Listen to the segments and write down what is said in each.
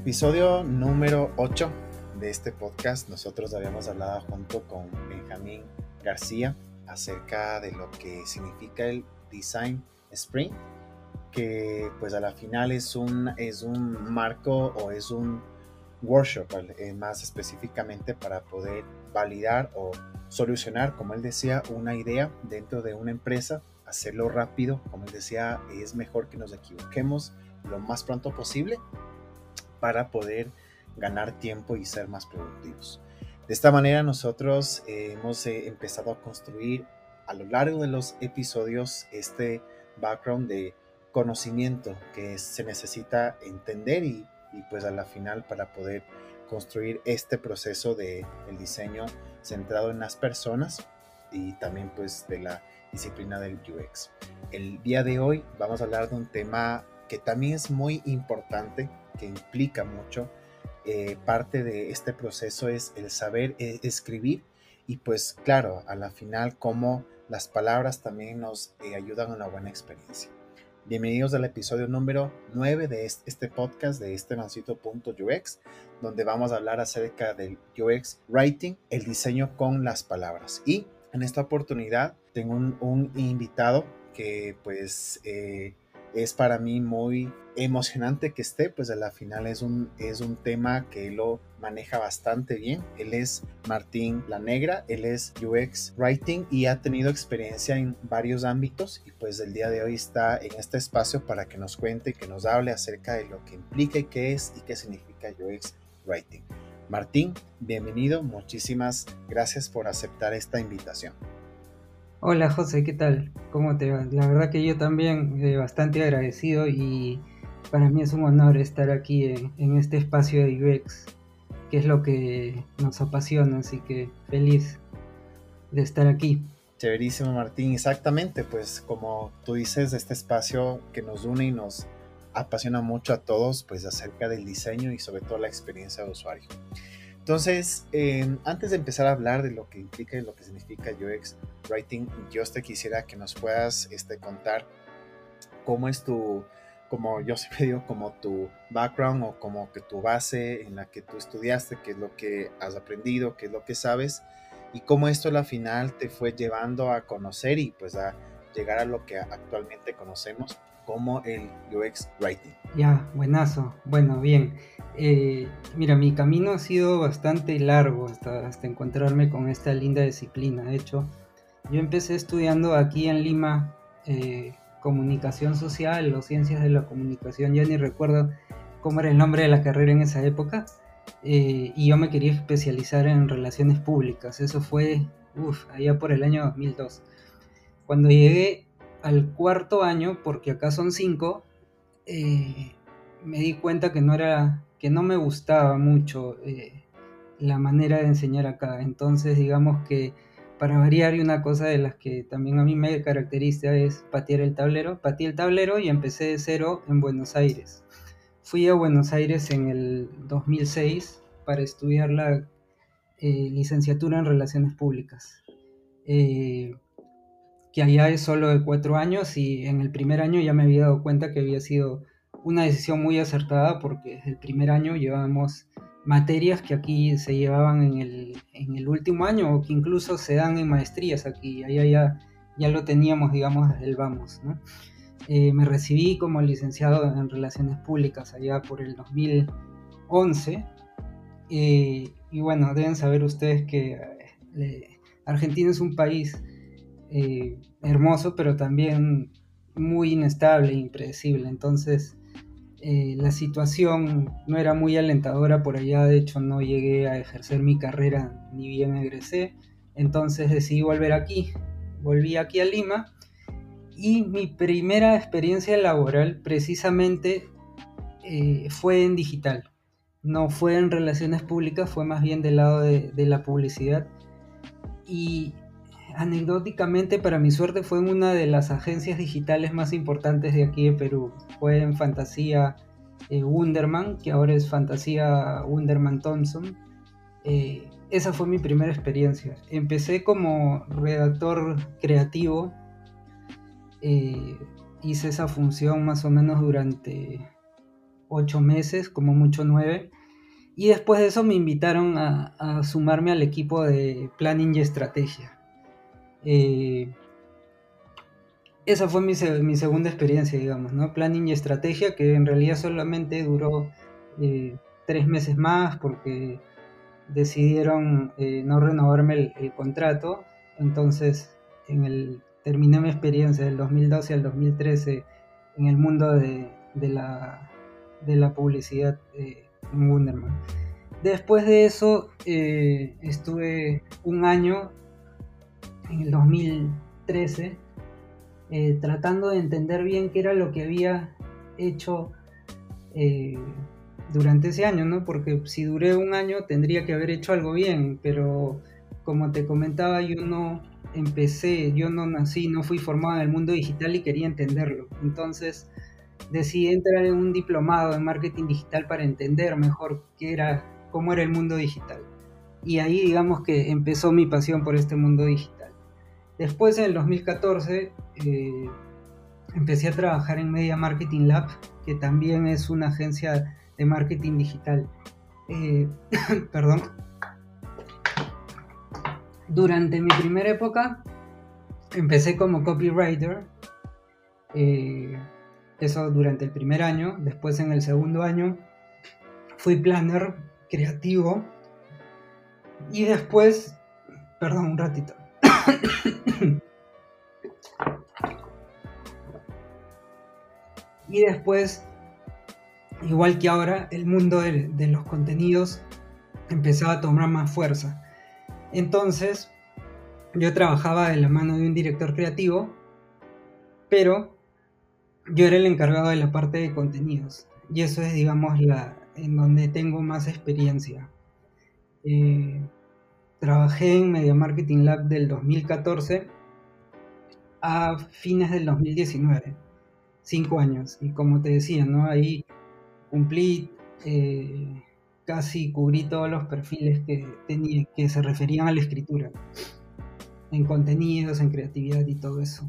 episodio número 8 de este podcast, nosotros habíamos hablado junto con Benjamín García acerca de lo que significa el Design Sprint, que pues a la final es un, es un marco o es un workshop eh, más específicamente para poder validar o solucionar, como él decía, una idea dentro de una empresa, hacerlo rápido, como él decía, es mejor que nos equivoquemos lo más pronto posible para poder ganar tiempo y ser más productivos. De esta manera nosotros eh, hemos eh, empezado a construir a lo largo de los episodios este background de conocimiento que se necesita entender y, pues a la final para poder construir este proceso de diseño centrado en las personas y también pues de la disciplina del UX. El día de hoy vamos a hablar de un tema que también es muy importante, que implica mucho. Eh, parte de este proceso es el saber eh, escribir y pues claro, a la final cómo las palabras también nos eh, ayudan a una buena experiencia. Bienvenidos al episodio número 9 de este podcast de este donde vamos a hablar acerca del UX Writing, el diseño con las palabras. Y en esta oportunidad tengo un, invitado que pues es para mí muy emocionante que esté, pues a la final es un, es un tema que lo maneja bastante bien. Él es Martín La Negra, él es UX Writing y ha tenido experiencia en varios ámbitos y pues el día de hoy está en este espacio para que nos cuente y que nos hable acerca de lo que implica y qué es y qué significa UX Writing. Martín, bienvenido, muchísimas gracias por aceptar esta invitación. Hola José, ¿qué tal? ¿Cómo te va? La verdad que yo también eh, bastante agradecido y para mí es un honor estar aquí en, este espacio de UX, que es lo que nos apasiona, así que feliz de estar aquí. Chéverísimo Martín, exactamente, pues como tú dices, este espacio que nos une y nos apasiona mucho a todos, pues acerca del diseño y sobre todo la experiencia de usuario. Entonces, em, antes de empezar a hablar de lo que implica y lo que significa UX Writing, yo te quisiera que nos puedas este, contar cómo es tu, como yo siempre digo, como tu background o como que tu base en la que tú estudiaste, qué es lo que has aprendido, qué es lo que sabes y cómo esto a la final te fue llevando a conocer y pues a llegar a lo que actualmente conocemos como el UX Writing. Ya, buenazo. Bueno, bien. Eh, mira, mi camino ha sido bastante largo hasta, hasta encontrarme con esta linda disciplina. De hecho, yo empecé estudiando aquí en Lima eh, comunicación social o ciencias de la comunicación, ya ni recuerdo cómo era el nombre de la carrera en esa época. Eh, y yo me quería especializar en relaciones públicas. Eso fue, uff, allá por el año 2002. Cuando llegué al cuarto año, porque acá son cinco, eh, me di cuenta que no era, que no me gustaba mucho eh, la manera de enseñar acá. Entonces, digamos que para variar y una cosa de las que también a mí me caracteriza es patear el tablero. Pateé el tablero y empecé de cero en Buenos Aires. Fui a Buenos Aires en el 2006 para estudiar la eh, licenciatura en Relaciones Públicas que allá es solo de cuatro años y en el primer año ya me había dado cuenta que había sido una decisión muy acertada porque desde el primer año llevábamos materias que aquí se llevaban en el, en el último año o que incluso se dan en maestrías aquí, allá ya, ya lo teníamos, digamos, desde el vamos. ¿no? Eh, me recibí como licenciado en Relaciones Públicas allá por el 2011 eh, y bueno, deben saber ustedes que eh, Argentina es un país eh, hermoso, pero también muy inestable impredecible. Entonces, eh, la situación no era muy alentadora por allá, de hecho no llegué a ejercer mi carrera ni bien egresé, entonces decidí volver aquí, volví aquí a Lima y mi primera experiencia laboral precisamente eh, fue en digital, no fue en relaciones públicas, fue más bien del lado de, de la publicidad. Y anecdóticamente, para mi suerte, fue en una de las agencias digitales más importantes de aquí de Perú. Fue en Fantasía eh, Wunderman, que ahora es Fantasía Wunderman Thompson. Eh, esa fue mi primera experiencia. Empecé como redactor creativo. Eh, hice esa función más o menos durante ocho meses, como mucho nueve. Y después de eso me invitaron a, sumarme al equipo de planning y estrategia. Eh, esa fue mi, segunda experiencia, digamos, ¿no? Planning y estrategia, que en realidad solamente duró eh, tres meses más porque decidieron eh, no renovarme el, contrato. Entonces, en el, terminé mi experiencia del 2012 al 2013 en el mundo de, la, de la, publicidad en Wunderman. Después de eso, estuve un año, en el 2013, tratando de entender bien qué era lo que había hecho durante ese año, ¿no? Porque si duré un año tendría que haber hecho algo bien, pero como te comentaba, yo no empecé, yo no nací, no fui formado en el mundo digital y quería entenderlo. Entonces decidí entrar en un diplomado en marketing digital para entender mejor qué era, cómo era el mundo digital. Y ahí digamos que empezó mi pasión por este mundo digital. Después en el 2014 eh, empecé a trabajar en Media Marketing Lab, que también es una agencia de marketing digital. Eh, perdón. Durante mi primera época empecé como copywriter. Eh, eso durante el primer año. Después en el segundo año fui planner creativo. Y después, perdón, un ratito. Y después igual que ahora, el mundo de, los contenidos empezaba a tomar más fuerza. Entonces, yo trabajaba de la mano de un director creativo, pero yo era el encargado de la parte de contenidos. Y eso es, digamos, la en donde tengo más experiencia. Eh, trabajé en Media Marketing Lab del 2014 a fines del 2019. Cinco años. Y como te decía, ¿no? Ahí cumplí, eh, casi cubrí todos los perfiles que, tenía, que se referían a la escritura, en contenidos, en creatividad y todo eso.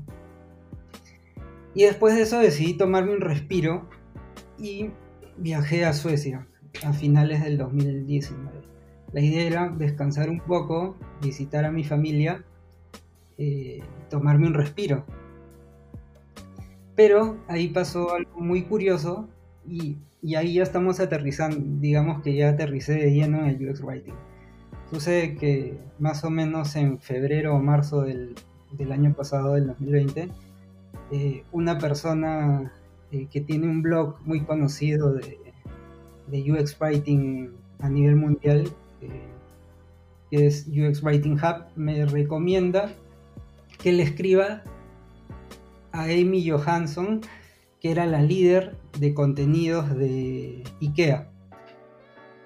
Y después de eso decidí tomarme un respiro y viajé a Suecia a finales del 2019. La idea era descansar un poco, visitar a mi familia, eh, tomarme un respiro. Pero ahí pasó algo muy curioso y y ahí ya estamos aterrizando, digamos que ya aterricé de lleno en el UX Writing. Sucede que más o menos en febrero o marzo del, año pasado, del 2020, eh, una persona eh, que tiene un blog muy conocido de, UX Writing a nivel mundial, que es UX Writing Hub, me recomienda que le escriba a Amy Johansson que era la líder de contenidos de IKEA.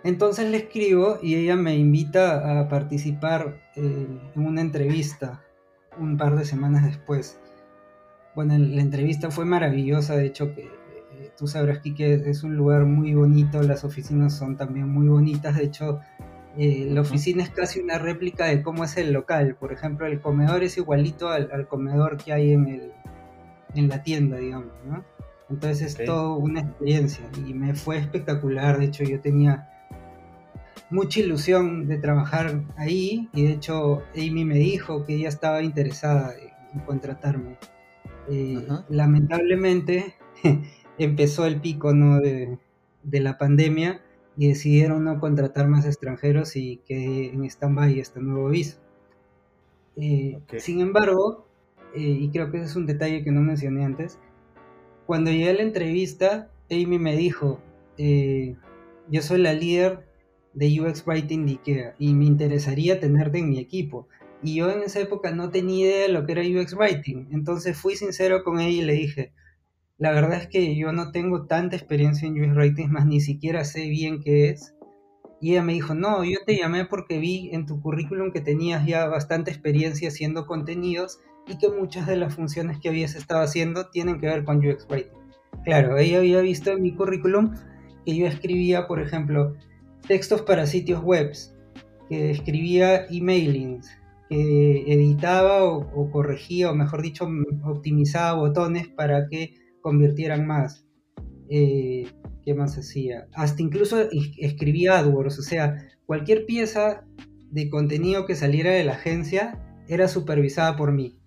Entonces le escribo y ella me invita a participar eh, en una entrevista un par de semanas después. Bueno, la entrevista fue maravillosa, de hecho que eh, tú sabrás que es un lugar muy bonito, las oficinas son también muy bonitas, de hecho eh, la oficina es casi una réplica de cómo es el local, por ejemplo el comedor es igualito al, al comedor que hay en, el, en la tienda, digamos, ¿no? Entonces es todo una experiencia y me fue espectacular. De hecho, yo tenía mucha ilusión de trabajar ahí y de hecho Amy me dijo que ella estaba interesada en contratarme. Eh, lamentablemente empezó el pico ¿no? de, la pandemia y decidieron no contratar más extranjeros y que en stand-by este nuevo visa. Eh, sin embargo, eh, y creo que ese es un detalle que no mencioné antes, cuando llegué a la entrevista, Amy me dijo, eh, yo soy la líder de UX Writing de IKEA y me interesaría tenerte en mi equipo. Y yo en esa época no tenía idea de lo que era UX Writing. Entonces fui sincero con ella y le dije, la verdad es que yo no tengo tanta experiencia en UX Writing, más ni siquiera sé bien qué es. Y ella me dijo, no, yo te llamé porque vi en tu currículum que tenías ya bastante experiencia haciendo contenidos y que muchas de las funciones que habías estado haciendo tienen que ver con UX Writing. Claro, ella había visto en mi currículum que yo escribía, por ejemplo, textos para sitios web, que escribía emailings, que editaba o, corregía, o mejor dicho, optimizaba botones para que convirtieran más. Eh, ¿Qué más hacía? Hasta incluso escribía AdWords, o sea, cualquier pieza de contenido que saliera de la agencia era supervisada por mí.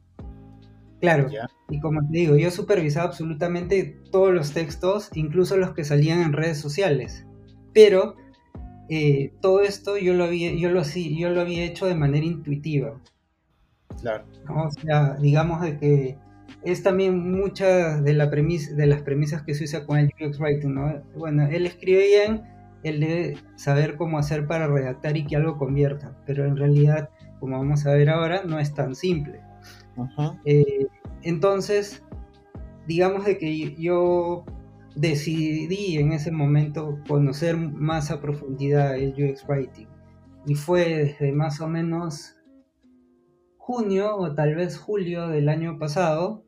Claro, y como te digo, yo supervisaba absolutamente todos los textos, incluso los que salían en redes sociales. Pero eh, todo esto yo lo, había, yo, lo, yo lo había hecho de manera intuitiva. Claro. O sea, digamos de que es también mucha de, la de las premisas que se usa con el UX Writing, ¿no? Bueno, él escribe bien, él debe saber cómo hacer para redactar y que algo convierta, pero en realidad, como vamos a ver ahora, no es tan simple. Eh, entonces, digamos de que yo decidí en ese momento conocer más a profundidad el UX Writing. Y fue desde más o menos junio o tal vez julio del año pasado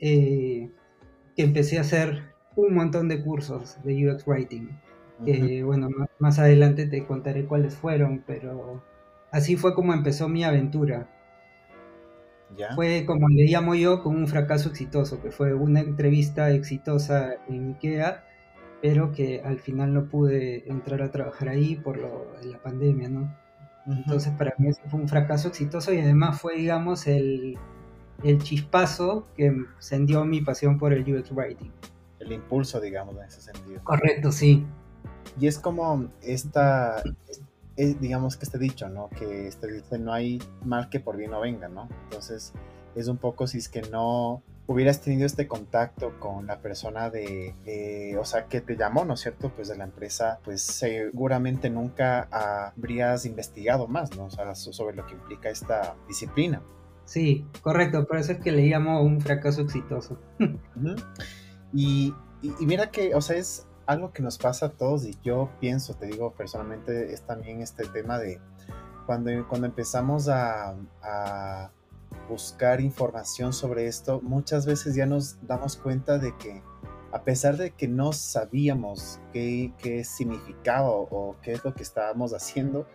eh, que empecé a hacer un montón de cursos de UX Writing. bueno, más, adelante te contaré cuáles fueron, pero así fue como empezó mi aventura. Fue como le llamo yo, con un fracaso exitoso, que fue una entrevista exitosa en IKEA, pero que al final no pude entrar a trabajar ahí por lo la pandemia, ¿no? Entonces para mí eso fue un fracaso exitoso y además fue, digamos, el, el chispazo que encendió mi pasión por el UX Writing. El impulso, digamos, en ese sentido. Correcto, sí. Y es como esta, digamos que este dicho, ¿no? Que este dice, no hay mal que por bien no venga, ¿no? Entonces, es un poco si es que no hubieras tenido este contacto con la persona de, o sea, que te llamó, ¿no es cierto? Pues de la empresa, pues seguramente nunca habrías investigado más, ¿no? O sea, sobre lo que implica esta disciplina. Sí, correcto, por eso es que le llamo un fracaso exitoso. y, mira que, o sea, es algo que nos pasa a todos y yo pienso, te digo personalmente, es también este tema de cuando, cuando empezamos a, buscar información sobre esto, muchas veces ya nos damos cuenta de que a pesar de que no sabíamos qué, qué significaba o qué es lo que estábamos haciendo,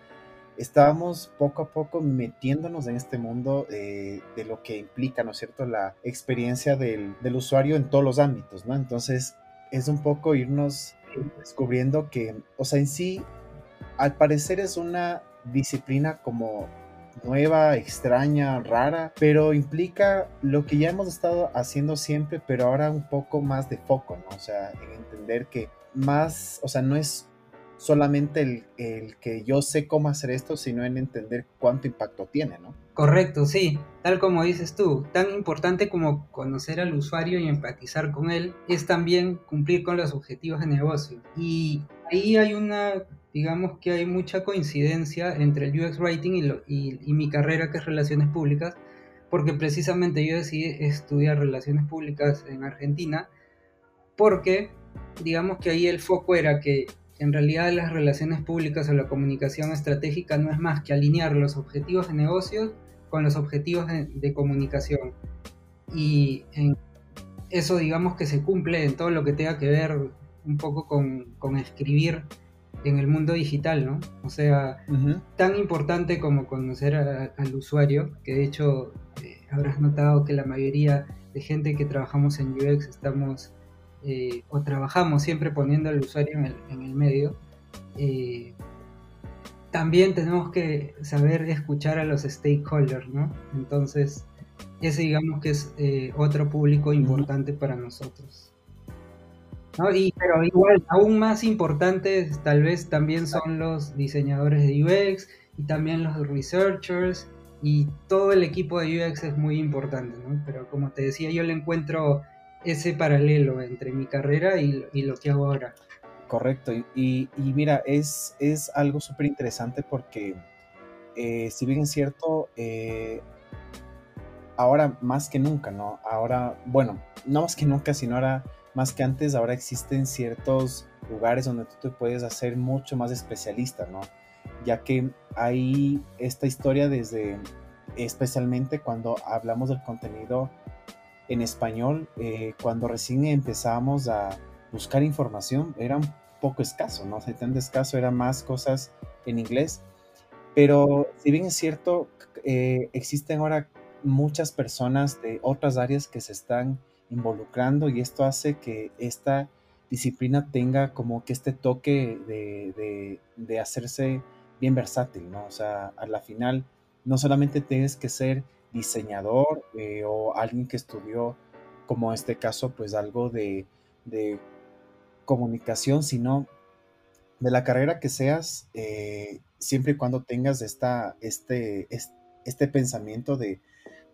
estábamos poco a poco metiéndonos en este mundo de lo que implica, ¿no es cierto?, la experiencia del, del, usuario en todos los ámbitos, ¿no? Entonces, es un poco irnos descubriendo que, o sea, en sí, al parecer es una disciplina como nueva, extraña, rara, pero implica lo que ya hemos estado haciendo siempre, pero ahora un poco más de foco, ¿no? O sea, en entender que más, o sea, no es solamente el, el, que yo sé cómo hacer esto, sino en entender cuánto impacto tiene, ¿no? Correcto, sí, tal como dices tú, tan importante como conocer al usuario y empatizar con él es también cumplir con los objetivos de negocio. Y ahí hay una, digamos que hay mucha coincidencia entre el UX Writing y, y, mi carrera que es Relaciones Públicas, porque precisamente yo decidí estudiar Relaciones Públicas en Argentina, porque digamos que ahí el foco era que en realidad las relaciones públicas o la comunicación estratégica no es más que alinear los objetivos de negocios con los objetivos de, comunicación. Y eso digamos que se cumple en todo lo que tenga que ver un poco con, escribir en el mundo digital, ¿no? O sea, tan importante como conocer al usuario, que de hecho eh, habrás notado que la mayoría de gente que trabajamos en UX estamos eh, o trabajamos siempre poniendo al usuario en el, medio, eh, también tenemos que saber escuchar a los stakeholders, ¿no? Entonces, ese digamos que es eh, otro público importante para nosotros. Y, pero igual, aún más importantes tal vez también son los diseñadores de UX y también los researchers y todo el equipo de UX es muy importante, ¿no? Pero como te decía, yo le encuentro ese paralelo entre mi carrera y, lo que hago ahora. Correcto, y, mira, es, es algo súper interesante porque eh, si bien es cierto, eh, ahora más que nunca, ¿no? Ahora, bueno, no más que nunca, sino ahora más que antes, ahora existen ciertos lugares donde tú te puedes hacer mucho más especialista, ¿no? Ya que hay esta historia desde, especialmente cuando hablamos del contenido en español, eh, cuando recién empezábamos a buscar información, era un poco escaso, ¿no? Sea, tan escaso, eran más cosas en inglés. Pero si bien es cierto, eh, existen ahora muchas personas de otras áreas que se están involucrando y esto hace que esta disciplina tenga como que este toque de, de, hacerse bien versátil, ¿no? O sea, a la final no solamente tienes que ser diseñador eh, o alguien que estudió, como este caso, pues algo de, de comunicación, sino de la carrera que seas, eh, siempre y cuando tengas esta, este, este, pensamiento de,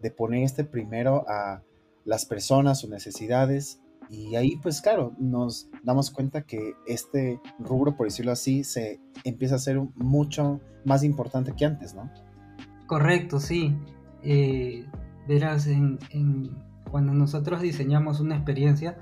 de, poner este primero a las personas, sus necesidades, y ahí pues claro, nos damos cuenta que este rubro, por decirlo así, se empieza a ser mucho más importante que antes, ¿no? Correcto, sí. Eh, verás, en, cuando nosotros diseñamos una experiencia,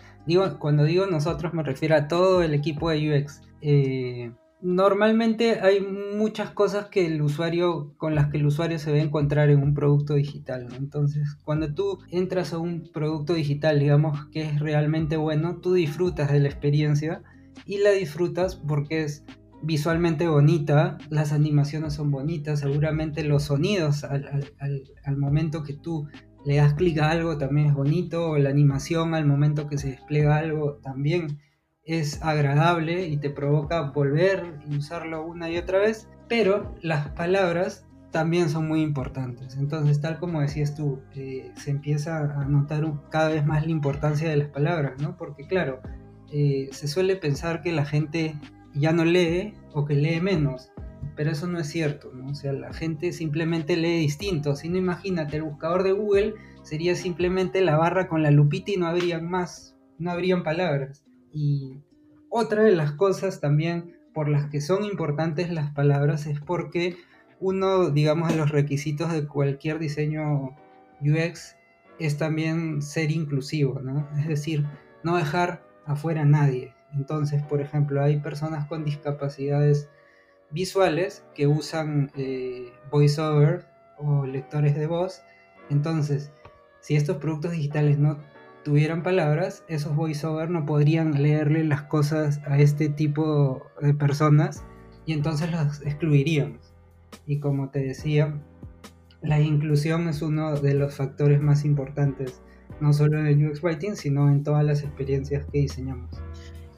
cuando digo nosotros me refiero a todo el equipo de UX. Eh, normalmente hay muchas cosas que el usuario, con las que el usuario se va a encontrar en un producto digital. Entonces, cuando tú entras a un producto digital, digamos que es realmente bueno, tú disfrutas de la experiencia y la disfrutas porque es visualmente bonita, las animaciones son bonitas, seguramente los sonidos al, momento que tú le das clic a algo también es bonito, la animación al momento que se despliega algo también es agradable y te provoca volver y usarlo una y otra vez, pero las palabras también son muy importantes. Entonces, tal como decías tú, eh, se empieza a notar cada vez más la importancia de las palabras, ¿no? Porque claro, eh, se suele pensar que la gente ya no lee o que lee menos, pero eso no es cierto, ¿no? O sea, la gente simplemente lee distinto. Si no, imagínate, el buscador de Google sería simplemente la barra con la lupita y no habrían más, no habrían palabras. Y otra de las cosas también por las que son importantes las palabras es porque uno, digamos, de los requisitos de cualquier diseño UX es también ser inclusivo. Es decir, no dejar afuera a nadie. Entonces, por ejemplo, hay personas con discapacidades visuales que usan eh, voiceover o lectores de voz. Entonces, si estos productos digitales no tuvieran palabras, esos voiceover no podrían leerle las cosas a este tipo de personas y entonces los excluiríamos. Y como te decía, la inclusión es uno de los factores más importantes, no solo en el UX Writing, sino en todas las experiencias que diseñamos.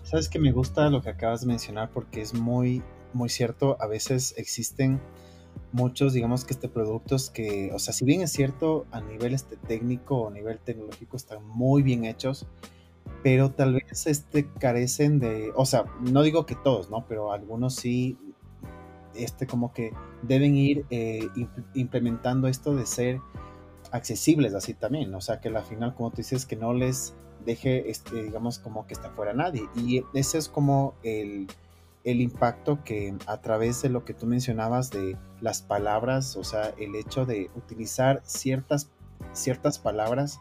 Sabes que me gusta lo que acabas de mencionar porque es muy muy cierto, a veces existen muchos, digamos que este productos que, o sea, si bien es cierto a nivel este técnico o a nivel tecnológico están muy bien hechos, pero tal vez este carecen de, o sea, no digo que todos, ¿no? Pero algunos sí, este como que deben ir eh, implementando esto de ser accesibles así también, o sea, que al final, como tú dices, que no les deje, este, digamos, como que está fuera nadie. Y ese es como el el impacto que a través de lo que tú mencionabas de las palabras, o sea, el hecho de utilizar ciertas, ciertas palabras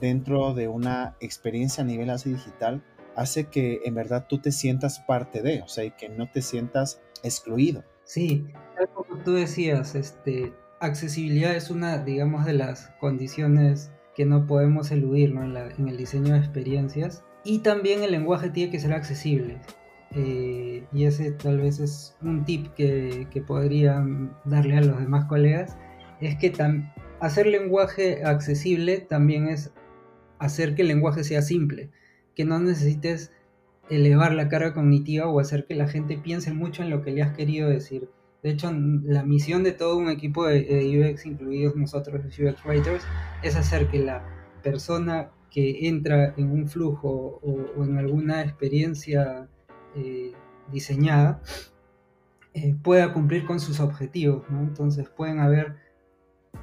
dentro de una experiencia a nivel así digital, hace que en verdad tú te sientas parte de, o sea, y que no te sientas excluido. Sí, como tú decías, este, accesibilidad es una, digamos, de las condiciones que no podemos eludir en, en el diseño de experiencias. Y también el lenguaje tiene que ser accesible. Eh, y ese tal vez es un tip que, que podría darle a los demás colegas, es que hacer lenguaje accesible también es hacer que el lenguaje sea simple, que no necesites elevar la carga cognitiva o hacer que la gente piense mucho en lo que le has querido decir. De hecho, la misión de todo un equipo de, UX, incluidos nosotros los UX Writers, es hacer que la persona que entra en un flujo o en alguna experiencia eh, diseñada eh, pueda cumplir con sus objetivos. Entonces pueden haber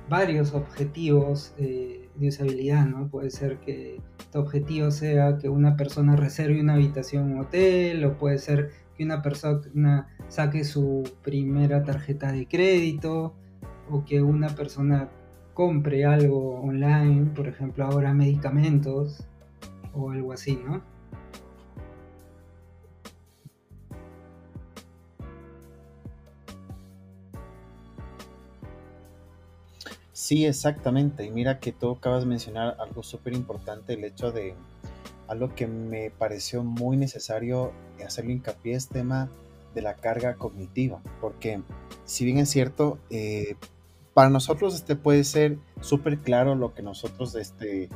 varios objetivos eh, de usabilidad. Puede ser que este objetivo sea que una persona reserve una habitación en un hotel o puede ser que una persona saque su primera tarjeta de crédito o que una persona compre algo online, por ejemplo ahora medicamentos o algo así, ¿no? Sí, exactamente. Y mira que tú acabas de mencionar algo súper importante, el hecho de algo que me pareció muy necesario hacerle hincapié es tema de la carga cognitiva, porque si bien es cierto, eh, para nosotros este puede ser súper claro lo que nosotros este,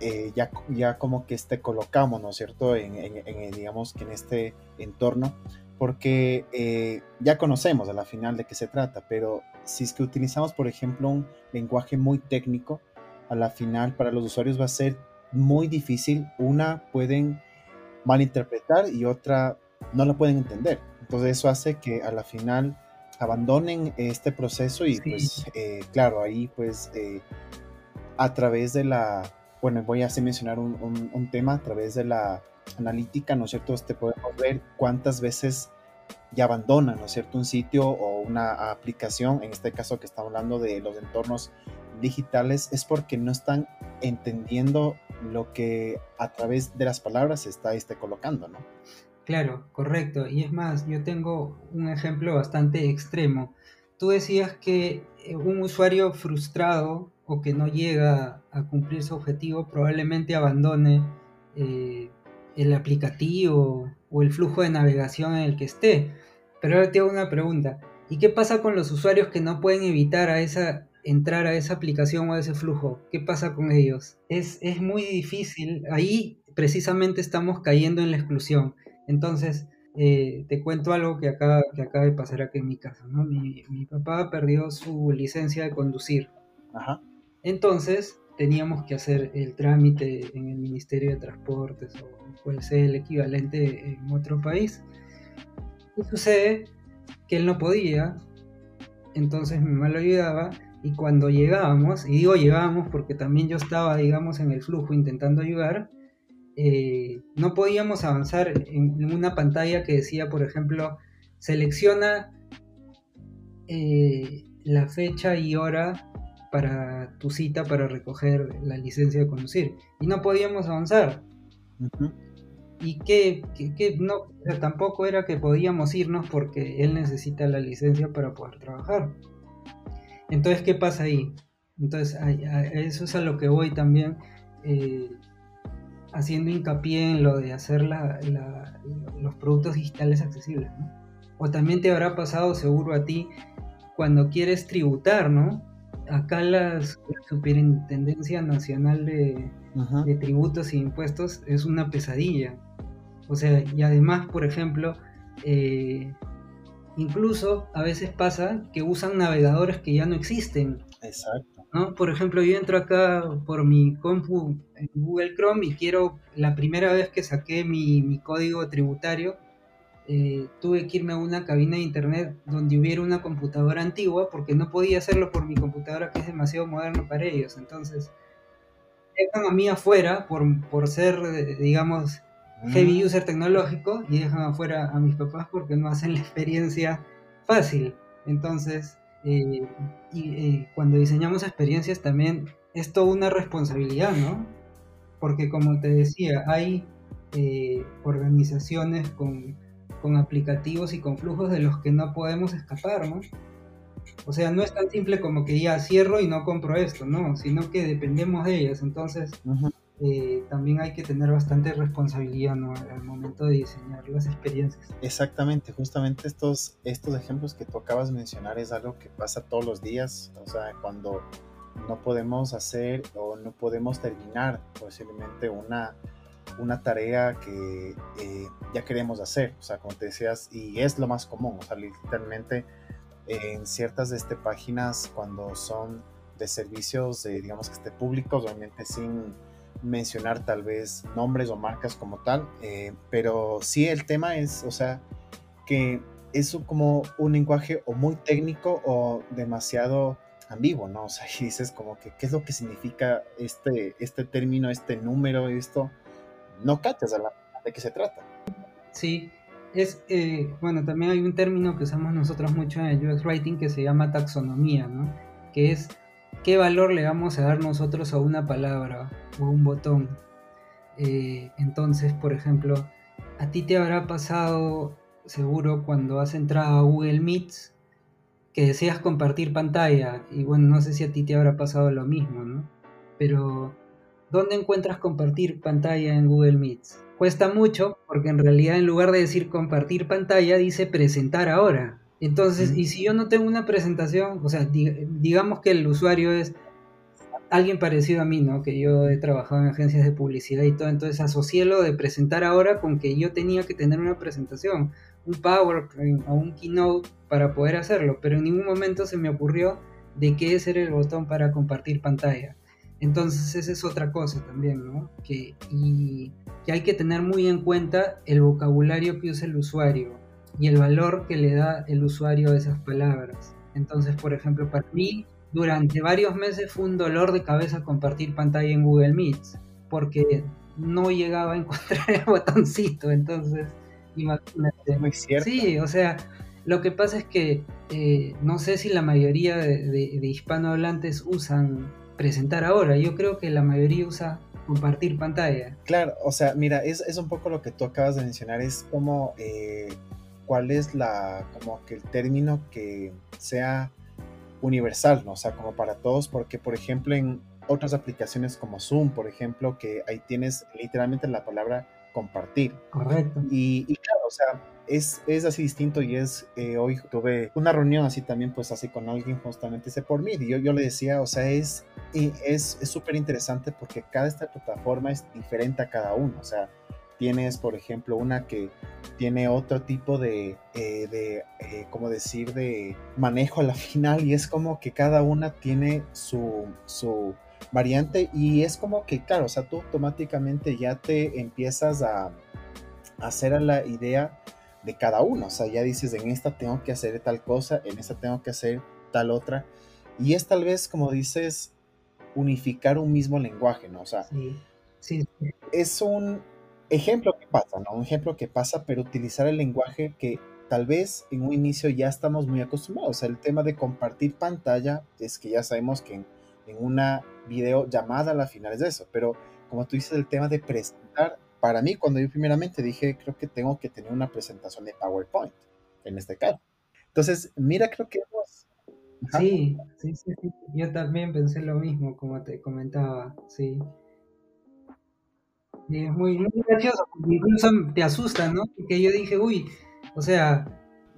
eh, ya, ya como que este colocamos, ¿no es cierto?, en, en, digamos que en este entorno, porque eh, ya conocemos a la final de qué se trata, pero si es que utilizamos, por ejemplo, un lenguaje muy técnico, a la final para los usuarios va a ser muy difícil. Una pueden malinterpretar y otra no lo pueden entender. Entonces eso hace que a la final abandonen este proceso y pues eh, claro, ahí pues eh, a través de la, bueno, voy a hacer mencionar un, un, tema, a través de la analítica, ¿no es cierto? Este podemos ver cuántas veces ya abandonan, ¿no es cierto? Un sitio o una aplicación, en este caso que estamos hablando de los entornos digitales, es porque no están entendiendo lo que a través de las palabras se está este, colocando, ¿no? Claro, correcto. Y es más, yo tengo un ejemplo bastante extremo. Tú decías que eh, un usuario frustrado o que no llega a cumplir su objetivo probablemente abandone eh, el aplicativo o el flujo de navegación en el que esté. Pero ahora te hago una pregunta. ¿Y qué pasa con los usuarios que no pueden evitar a esa, entrar a esa aplicación o a ese flujo? ¿Qué pasa con ellos? Es, es muy difícil. Ahí precisamente estamos cayendo en la exclusión. Entonces, eh, te cuento algo que acaba, que acaba de pasar aquí en mi casa. ¿no? Mi, mi papá perdió su licencia de conducir. Ajá. Entonces, teníamos que hacer el trámite en el Ministerio de Transportes o puede ser el equivalente en otro país. Y sucede que él no podía, entonces mi mamá lo ayudaba y cuando llegábamos, y digo llegábamos porque también yo estaba, digamos, en el flujo intentando ayudar, eh, no podíamos avanzar en, una pantalla que decía, por ejemplo, selecciona eh, la fecha y hora para tu cita para recoger la licencia de conducir. Y no podíamos avanzar. Y que, no, tampoco era que podíamos irnos porque él necesita la licencia para poder trabajar. Entonces, ¿qué pasa ahí? Entonces, eso es a lo que voy también, eh, haciendo hincapié en lo de hacer los productos digitales accesibles. O también te habrá pasado seguro a ti cuando quieres tributar, ¿no? Acá la Superintendencia Nacional de, de Tributos e Impuestos es una pesadilla. O sea, y además, por ejemplo, eh, incluso a veces pasa que usan navegadores que ya no existen. Exacto. ¿no? Por ejemplo, yo entro acá por mi compu en Google Chrome y quiero, la primera vez que saqué mi, código tributario, eh, tuve que irme a una cabina de internet donde hubiera una computadora antigua porque no podía hacerlo por mi computadora que es demasiado moderno para ellos. Entonces, dejan a mí afuera por, por ser, digamos, heavy mm. user tecnológico y dejan afuera a mis papás porque no hacen la experiencia fácil. Entonces, eh, y, eh, cuando diseñamos experiencias también es toda una responsabilidad, ¿no? Porque como te decía, hay eh, organizaciones con, con aplicativos y con flujos de los que no podemos escapar, ¿no? O sea, no es tan simple como que ya cierro y no compro esto, no, sino que dependemos de ellas. Entonces, eh, también hay que tener bastante responsabilidad ¿no? al momento de diseñar las experiencias. Exactamente, justamente estos, estos ejemplos que tú acabas de mencionar es algo que pasa todos los días. O sea, cuando no podemos hacer o no podemos terminar posiblemente una, una tarea que eh, ya queremos hacer. O sea, como te decías, y es lo más común. O sea, literalmente en ciertas este, páginas cuando son de servicios, digamos que esté públicos, obviamente sin mencionar tal vez nombres o marcas como tal, eh, pero sí el tema es, o sea, que es como un lenguaje o muy técnico o demasiado ambiguo, ¿no? O sea, y dices como que, ¿qué es lo que significa este, este término, este número, esto? No cachas de qué se trata. Sí, es, eh, bueno, también hay un término que usamos nosotros mucho en el UX Writing que se llama taxonomía, ¿no? Que es qué valor le vamos a dar nosotros a una palabra o a un botón. Eh, entonces, por ejemplo, a ti te habrá pasado seguro cuando has entrado a Google Meets que deseas compartir pantalla y bueno, no sé si a ti te habrá pasado lo mismo, ¿no? Pero ¿dónde encuentras compartir pantalla en Google Meets? Cuesta mucho porque en realidad en lugar de decir compartir pantalla dice presentar ahora. Entonces, y si yo no tengo una presentación, o sea, digamos que el usuario es alguien parecido a mí, ¿no? Que yo he trabajado en agencias de publicidad y todo, entonces asocié lo de presentar ahora con que yo tenía que tener una presentación, un PowerPoint o un Keynote para poder hacerlo, pero en ningún momento se me ocurrió de qué es el botón para compartir pantalla. Entonces esa es otra cosa también, ¿no? Que, y que hay que tener muy en cuenta el vocabulario que usa el usuario y el valor que le da el usuario a esas palabras. Entonces, por ejemplo, para mí, durante varios meses fue un dolor de cabeza compartir pantalla en Google Meet, porque no llegaba a encontrar el botoncito. Entonces, imagínate. Muy cierto. Sí, o sea, lo que pasa es que eh, no sé si la mayoría de, de hispanohablantes usan presentar ahora. Yo creo que la mayoría usa compartir pantalla. Claro, o sea, mira, es, es un poco lo que tú acabas de mencionar, es como eh, cuál es la, como que el término que sea universal, ¿no? O sea, como para todos, porque por ejemplo en otras aplicaciones como Zoom, por ejemplo, que ahí tienes literalmente la palabra compartir. Correcto. Y, y claro, o sea, es, es así distinto y es, eh, hoy tuve una reunión así también, pues así con alguien justamente ese por mí, y yo, yo le decía, o sea, es es súper interesante porque cada esta plataforma es diferente a cada uno, o sea, tienes, por ejemplo, una que tiene otro tipo de, eh, de eh, como decir, de manejo a la final y es como que cada una tiene su, su variante y es como que, claro, o sea, tú automáticamente ya te empiezas a, a hacer a la idea de cada uno. O sea, ya dices, en esta tengo que hacer tal cosa, en esta tengo que hacer tal otra. Y es tal vez, como dices, unificar un mismo lenguaje, ¿no? O sea, sí, es un ejemplo que pasa, ¿no? Un ejemplo que pasa, pero utilizar el lenguaje que tal vez en un inicio ya estamos muy acostumbrados. El tema de compartir pantalla es que ya sabemos que en, en una video llamada a la final es eso, pero como tú dices, el tema de presentar para mí, cuando yo primeramente dije, creo que tengo que tener una presentación de PowerPoint, en este caso. Entonces, mira, creo que sí, sí, sí, yo también pensé lo mismo, como te comentaba, sí. Es muy, muy gracioso, porque incluso te asusta, ¿no? Porque yo dije, uy, o sea,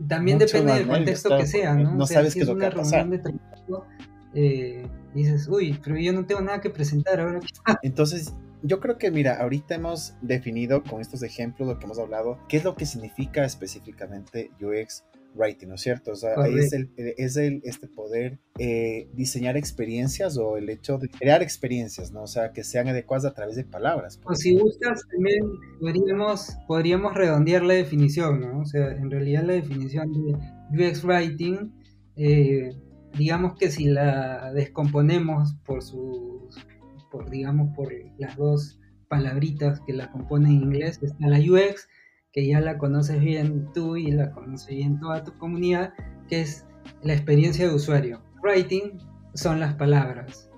también Mucho depende del contexto que sea, ¿no? no O sea, sabes si qué es una a pasar. reunión de trabajo, eh, dices, uy, pero yo no tengo nada que presentar ahora. Entonces, yo creo que, mira, ahorita hemos definido con estos ejemplos, lo que hemos hablado, qué es lo que significa específicamente UX Writing, ¿no es cierto? O sea, ahí es, el, es el, este poder eh, diseñar experiencias o el hecho de crear experiencias, ¿no? O sea, que sean adecuadas a través de palabras. O si gustas, también podríamos, podríamos redondear la definición, ¿no? O sea, en realidad la definición de UX Writing, eh, digamos que si la descomponemos por sus, por, digamos, por las dos palabritas que la componen en inglés, está la UX, que ya la conoces bien tú y la conoce bien toda tu comunidad, que es la experiencia de usuario. Writing son las palabras.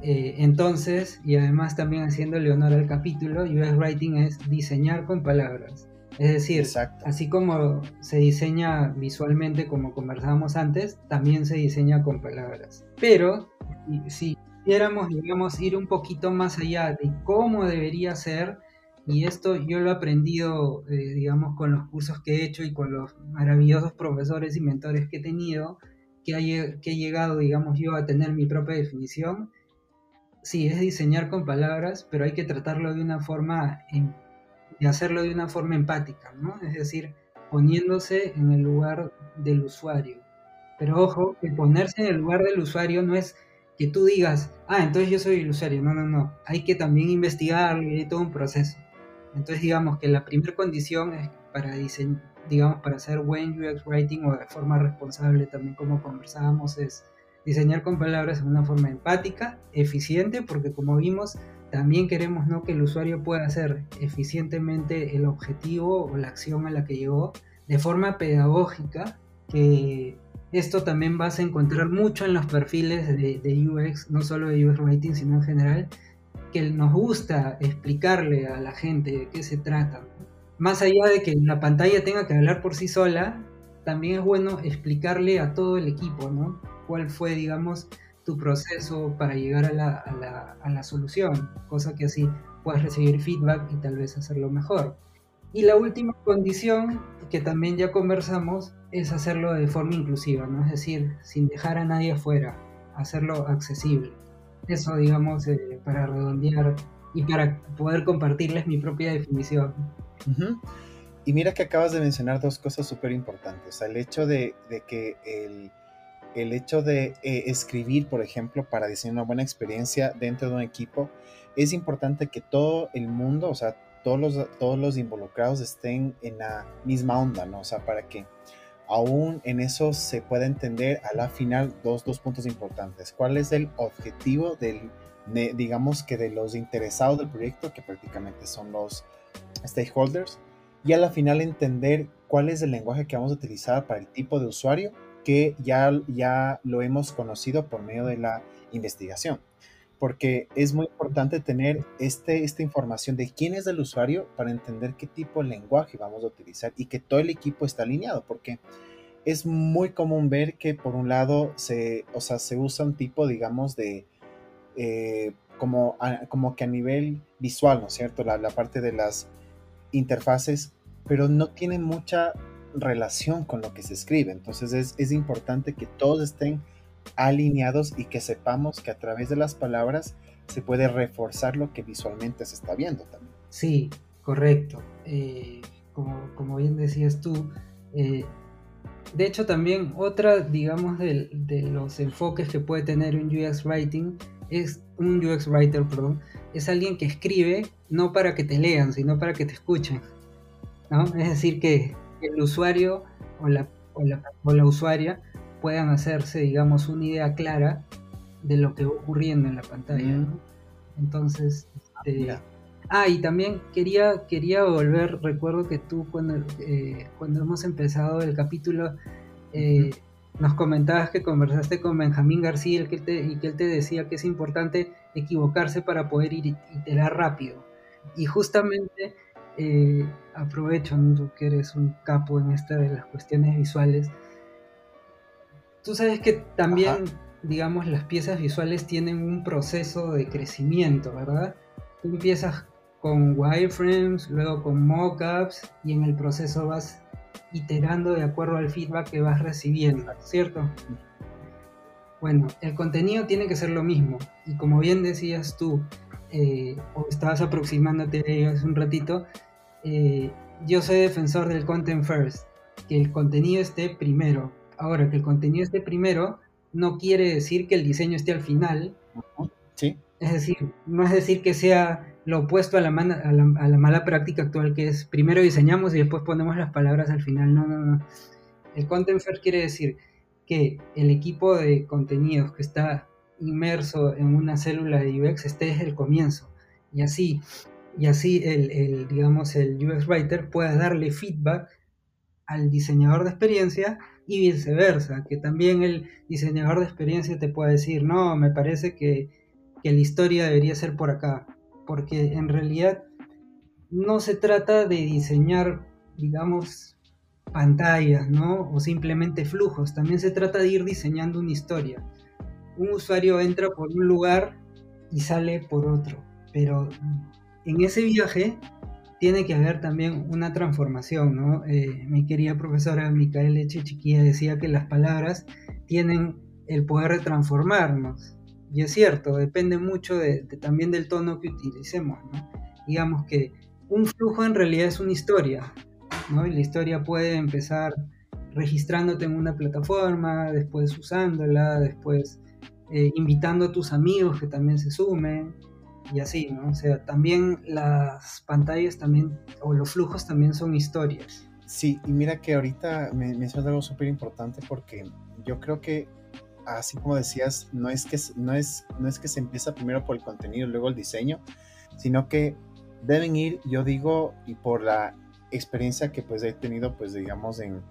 Eh, entonces, y además también haciéndole honor al capítulo, UX Writing es diseñar con palabras. Es decir, Exacto. así como se diseña visualmente como conversábamos antes, también se diseña con palabras. Pero si, si quisiéramos, digamos, ir un poquito más allá de cómo debería ser, y esto yo lo he aprendido, eh, digamos, con los cursos que he hecho y con los maravillosos profesores y mentores que he tenido, que, he llegado, digamos, yo a tener mi propia definición. Sí, es diseñar con palabras, pero hay que tratarlo de una forma, de hacerlo de una forma empática, ¿no? Es decir, poniéndose en el lugar del usuario. Pero ojo, que ponerse en el lugar del usuario no es que tú digas, ah, entonces yo soy el usuario. No, no, no. Hay que también investigar y hay todo un proceso. Entonces digamos que la primera condición es para diseñar, digamos, para hacer buen UX writing o de forma responsable también como conversábamos es diseñar con palabras de una forma empática, eficiente, porque como vimos, también queremos ¿no? que el usuario pueda hacer eficientemente el objetivo o la acción a la que llegó de forma pedagógica, que esto también vas a encontrar mucho en los perfiles de, de UX, no solo de UX Writing, sino en general, que nos gusta explicarle a la gente de qué se trata. Más allá de que la pantalla tenga que hablar por sí sola, también es bueno explicarle a todo el equipo, ¿no? Cuál fue, digamos, tu proceso para llegar a la, solución, cosa que así puedas recibir feedback y tal vez hacerlo mejor. Y la última condición que también ya conversamos es hacerlo de forma inclusiva, ¿no? Es decir, sin dejar a nadie afuera, hacerlo accesible. Eso, digamos, eh, para redondear y para poder compartirles mi propia definición. Y mira que acabas de mencionar dos cosas súper importantes. El hecho de, que el, el, hecho de eh, escribir, por ejemplo, para diseñar una buena experiencia dentro de un equipo, es importante que todo el mundo, o sea, todos los, todos los involucrados estén en la misma onda, ¿no? O sea, para que aún en eso se pueda entender a la final dos, dos puntos importantes. ¿Cuál es el objetivo del, digamos que de los interesados del proyecto, que prácticamente son los stakeholders? Y a la final entender cuál es el lenguaje que vamos a utilizar para el tipo de usuario que ya, ya lo hemos conocido por medio de la investigación porque es muy importante tener este, esta información de quién es el usuario para entender qué tipo de lenguaje vamos a utilizar y que todo el equipo está alineado, porque es muy común ver que por un lado se, o sea, se usa un tipo, digamos, de... Eh, como, como que a nivel visual, ¿no es cierto? La, la parte de las interfaces, pero no tiene mucha relación con lo que se escribe. Entonces es, es importante que todos estén alineados y que sepamos que a través de las palabras se puede reforzar lo que visualmente se está viendo también. Sí, correcto. Eh, como, bien decías tú, eh, de hecho también otra, digamos, de, los enfoques que puede tener un UX Writing es un UX Writer, perdón, es alguien que escribe no para que te lean, sino para que te escuchen. ¿no? Es decir, que el usuario o la, o la usuaria puedan hacerse, digamos, una idea clara de lo que va ocurriendo en la pantalla. Entonces, este, ah, y también quería, quería volver, recuerdo que tú cuando, eh, cuando hemos empezado el capítulo, eh, nos comentabas que conversaste con Benjamín García y que, te, y que él te decía que es importante equivocarse para poder ir, iterar rápido. Y justamente eh, aprovecho, tú que eres un capo en esta de las cuestiones visuales, Tú sabes que también, digamos, las piezas visuales tienen un proceso de crecimiento, ¿verdad? Tú empiezas con wireframes, luego con mockups y en el proceso vas iterando de acuerdo al feedback que vas recibiendo, ¿cierto? Bueno, el contenido tiene que ser lo mismo y como bien decías tú, eh, o estabas aproximándote hace un ratito, eh, yo soy defensor del content first, que el contenido esté primero, Ahora, que el contenido esté primero no quiere decir que el diseño esté al final. Sí. Es decir, no es decir que sea lo opuesto a la, a, la, mala práctica actual, que es primero diseñamos y después ponemos las palabras al final. No, no, no. El content first quiere decir que el equipo de contenidos que está inmerso en una célula de UX esté desde el comienzo. Y así, y así el, el, digamos, el UX Writer pueda darle feedback al diseñador de experiencia y viceversa, que también el diseñador de experiencia te pueda decir, no, me parece que, la historia debería ser por acá, porque en realidad no se trata de diseñar, digamos, pantallas, ¿no? O simplemente flujos, también se trata de ir diseñando una historia. Un usuario entra por un lugar y sale por otro, pero en ese viaje tiene que haber también una transformación, ¿no? Eh, mi querida profesora Micaela Chichiquía decía que las palabras tienen el poder de transformarnos. Y es cierto, depende mucho de, también del tono que utilicemos. Digamos que un flujo en realidad es una historia, ¿no? Y la historia puede empezar registrándote en una plataforma, después usándola, después eh, invitando a tus amigos que también se sumen, y así, ¿no? O sea, también las pantallas también, o los flujos también son historias. Sí, y mira que ahorita me mencionas algo súper importante porque yo creo que, así como decías, no es, que, no, es, no es que se empieza primero por el contenido luego el diseño, sino que deben ir, yo digo, y por la experiencia que pues he tenido, pues digamos, en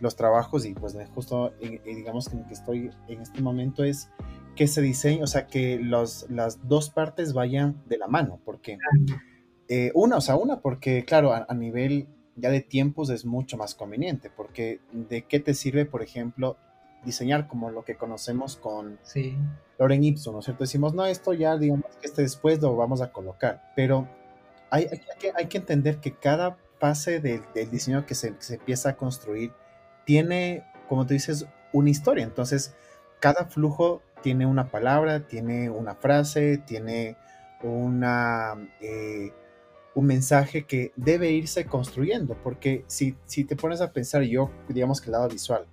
los trabajos y pues justo, digamos, que en que estoy en este momento es que se diseñe, o sea, que los, las dos partes vayan de la mano, porque eh, una, o sea, una, porque claro, a, nivel ya de tiempos es mucho más conveniente, porque de qué te sirve, por ejemplo, diseñar como lo que conocemos con sí. Loren Ipsum, ¿no es cierto? Decimos, no, esto ya, digamos que este después lo vamos a colocar, pero hay, hay, que, hay que, entender que cada fase del, del diseño que se, se empieza a construir tiene, como tú dices, una historia, entonces cada flujo tiene una palabra, tiene una frase, tiene una, eh, un mensaje que debe irse construyendo, porque si, si te pones a pensar, yo digamos que el lado visual,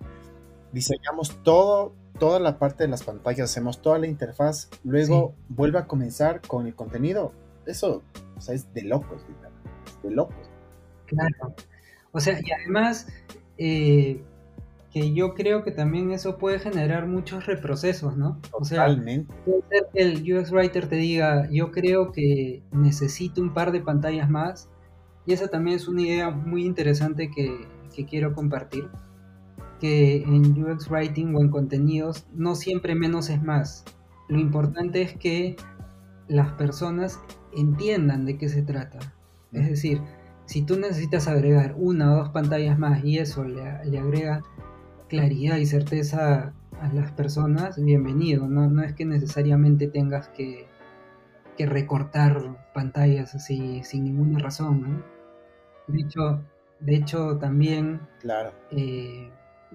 diseñamos todo, toda la parte de las pantallas, hacemos toda la interfaz, luego vuelve a comenzar con el contenido, eso o sea, es de locos, de locos. Claro. O sea, y además, eh, que yo creo que también eso puede generar muchos reprocesos, ¿no? Totalmente. O sea, puede ser que el UX Writer te diga, yo creo que necesito un par de pantallas más, y esa también es una idea muy interesante que, que quiero compartir, que en UX Writing o en contenidos no siempre menos es más. Lo importante es que las personas entiendan de qué se trata. Es decir, si tú necesitas agregar una o dos pantallas más y eso le, le agrega claridad y certeza a las personas, bienvenido. No, no es que necesariamente tengas que, que recortar pantallas así sin ninguna razón. De hecho, de hecho también claro. Eh,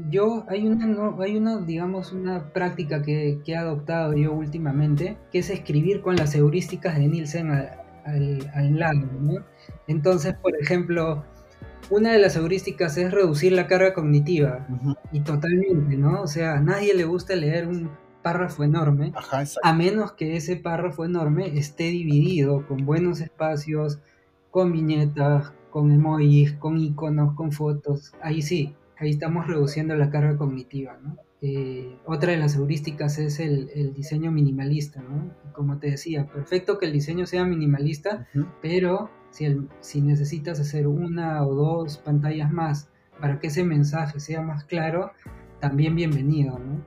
yo hay una, no, hay una, digamos, una práctica que, que, he adoptado yo últimamente, que es escribir con las heurísticas de Nielsen al, al, lado, ¿no? Entonces, por ejemplo, una de las heurísticas es reducir la carga cognitiva. Y totalmente, ¿no? O sea, a nadie le gusta leer un párrafo enorme, a menos que ese párrafo enorme esté dividido con buenos espacios, con viñetas, con emojis, con iconos, con fotos. Ahí sí, ahí estamos reduciendo la carga cognitiva, ¿no? Eh, otra de las heurísticas es el, diseño minimalista, ¿no? Como te decía, perfecto que el diseño sea minimalista, pero si, necesitas hacer una o dos pantallas más para que ese mensaje sea más claro, también bienvenido, ¿no?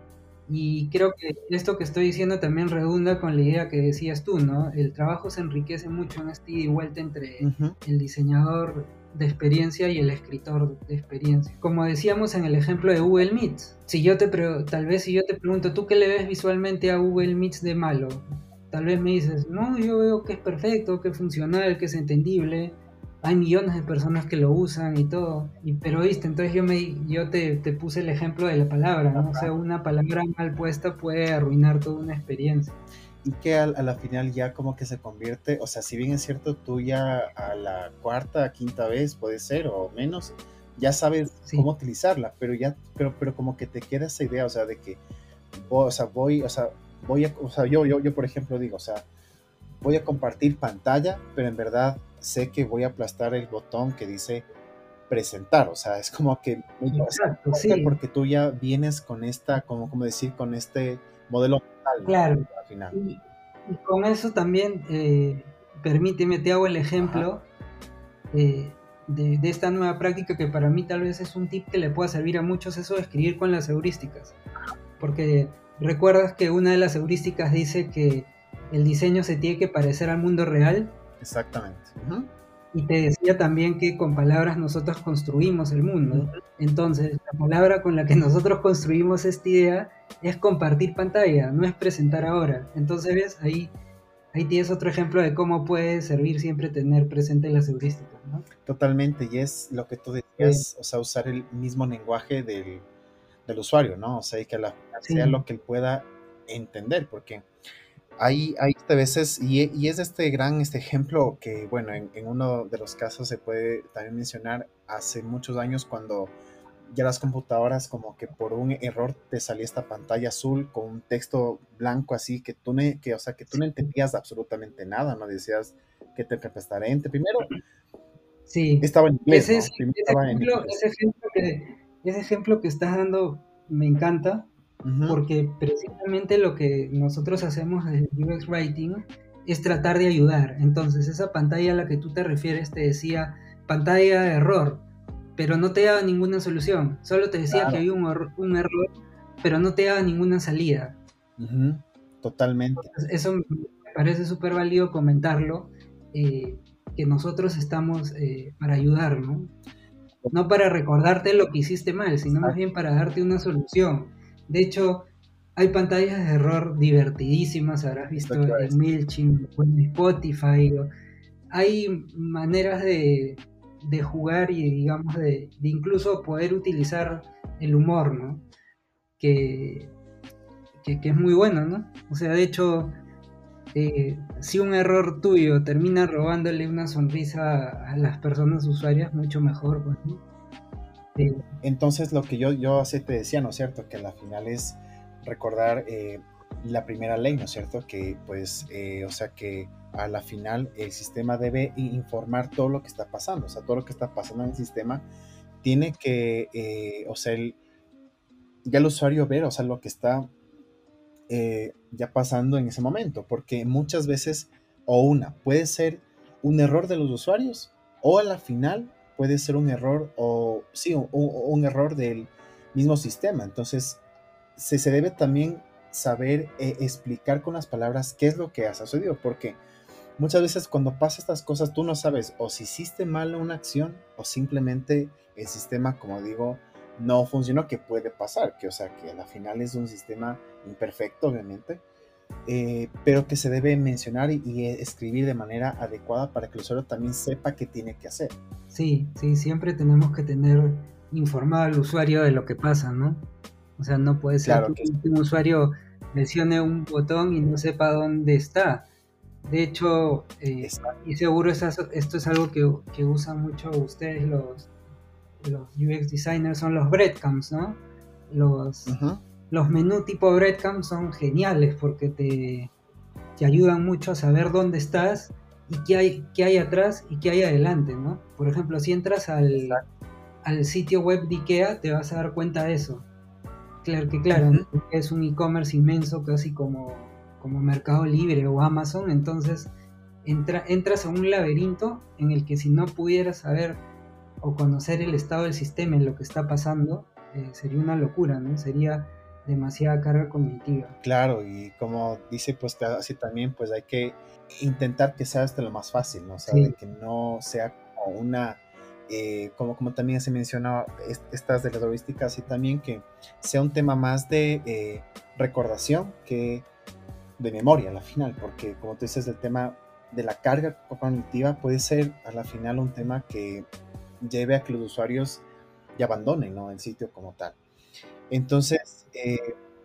Y creo que esto que estoy diciendo también redunda con la idea que decías tú, ¿no? El trabajo se enriquece mucho en este ida y vuelta entre el diseñador de experiencia y el escritor de experiencia. Como decíamos en el ejemplo de Google Meet, si yo te tal vez si yo te pregunto, ¿tú qué le ves visualmente a Google Meet de malo? Tal vez me dices, no, yo veo que es perfecto, que es funcional, que es entendible. Hay millones de personas que lo usan y todo. Y, pero viste, entonces yo, me, yo te, te puse el ejemplo de la palabra, ¿no? O sea, una palabra mal puesta puede arruinar toda una experiencia. Y que a, la final ya como que se convierte, o sea, si bien es cierto, tú ya a la cuarta, quinta vez puede ser o menos, ya sabes cómo utilizarla, pero ya, pero, pero como que te queda esa idea, o sea, de que, o sea, voy, o sea, voy a, o sea, yo, yo, yo por ejemplo digo, o sea, voy a compartir pantalla, pero en verdad sé que voy a aplastar el botón que dice presentar, o sea, es como que Exacto, porque tú ya vienes con esta, como, como decir, con este modelo mental. Claro. Al final. Y, con eso también, eh, permíteme, te hago el ejemplo eh, de, de, esta nueva práctica que para mí tal vez es un tip que le pueda servir a muchos, eso de escribir con las heurísticas. Porque ¿Recuerdas que una de las heurísticas dice que el diseño se tiene que parecer al mundo real? Exactamente. Y te decía también que con palabras nosotros construimos el mundo. Entonces, la palabra con la que nosotros construimos esta idea es compartir pantalla, no es presentar ahora. Entonces, ¿ves? Ahí, ahí tienes otro ejemplo de cómo puede servir siempre tener presente las heurísticas. ¿no? Totalmente, y es lo que tú decías, o sea, usar el mismo lenguaje del, del usuario, ¿no? O sea, y que la sea lo que él pueda entender, porque hay, hay a veces, y, y, es este gran este ejemplo que, bueno, en, uno de los casos se puede también mencionar hace muchos años cuando ya las computadoras como que por un error te salía esta pantalla azul con un texto blanco así que tú, ne, que, o sea, que tú no entendías absolutamente nada, ¿no? Decías que te prestaré entre primero. Sí. Estaba en inglés, ese, ejemplo, ese ejemplo que ese ejemplo que estás dando me encanta porque precisamente lo que nosotros hacemos en UX Writing es tratar de ayudar. Entonces, esa pantalla a la que tú te refieres te decía pantalla de error, pero no te daba ninguna solución. Solo te decía que había un, un, error, pero no te daba ninguna salida. Totalmente. eso me parece súper válido comentarlo, eh, que nosotros estamos eh, para ayudar, ¿no? No para recordarte lo que hiciste mal, sino más bien para darte una solución. De hecho, hay pantallas de error divertidísimas, habrás visto en MailChimp en Spotify. hay maneras de, jugar y, digamos, de, incluso poder utilizar el humor, ¿no? Que, que, es muy bueno, ¿no? O sea, de hecho, eh, si un error tuyo termina robándole una sonrisa a las personas usuarias, mucho mejor, pues, Entonces, lo que yo, yo así te decía, ¿no es cierto? Que al final es recordar eh, la primera ley, ¿no es cierto? Que pues, eh, o sea que a la final el sistema debe informar todo lo que está pasando, o sea, todo lo que está pasando en el sistema tiene que, o sea, el, ya el usuario ver, o sea, lo que está eh, ya pasando en ese momento, porque muchas veces, o una, puede ser un error de los usuarios, o a la final puede ser un error, o sí, un, error del mismo sistema. Entonces, se, se debe también saber eh, explicar con las palabras qué es lo que ha sucedido, porque muchas veces cuando pasa estas cosas tú no sabes o si hiciste mal una acción o simplemente el sistema, como digo, no funcionó, que puede pasar, que o sea, que a la final es un sistema imperfecto, obviamente, eh, pero que se debe mencionar y, escribir de manera adecuada para que el usuario también sepa qué tiene que hacer. Sí, sí, siempre tenemos que tener informado al usuario de lo que pasa, ¿no? O sea, no puede ser que, un usuario lesione un botón y no sepa dónde está. De hecho, eh, y seguro esto es algo que, que usan mucho ustedes los, los UX designers son los breadcrumbs, ¿no? Los, los menú tipo breadcrumbs son geniales porque te, te ayudan mucho a saber dónde estás y qué hay, qué hay atrás y qué hay adelante, ¿no? Por ejemplo, si entras al, al sitio web de IKEA, te vas a dar cuenta de eso. Claro que claro, es un e-commerce inmenso, casi como, como Mercado Libre o Amazon, entonces entra, entras a un laberinto en el que si no pudieras saber o conocer el estado del sistema en lo que está pasando, eh, sería una locura, ¿no? Sería demasiada carga cognitiva. Claro, y como dice pues así también, pues hay que intentar que sea hasta lo más fácil, ¿no? O sea, que no sea como una, eh, como, como también se menciona, estas de la heurística, así también que sea un tema más de eh, recordación que de memoria a la final, porque como tú dices, el tema de la carga cognitiva puede ser a la final un tema que lleve a que los usuarios ya abandonen ¿no? el sitio como tal. Entonces... Eh,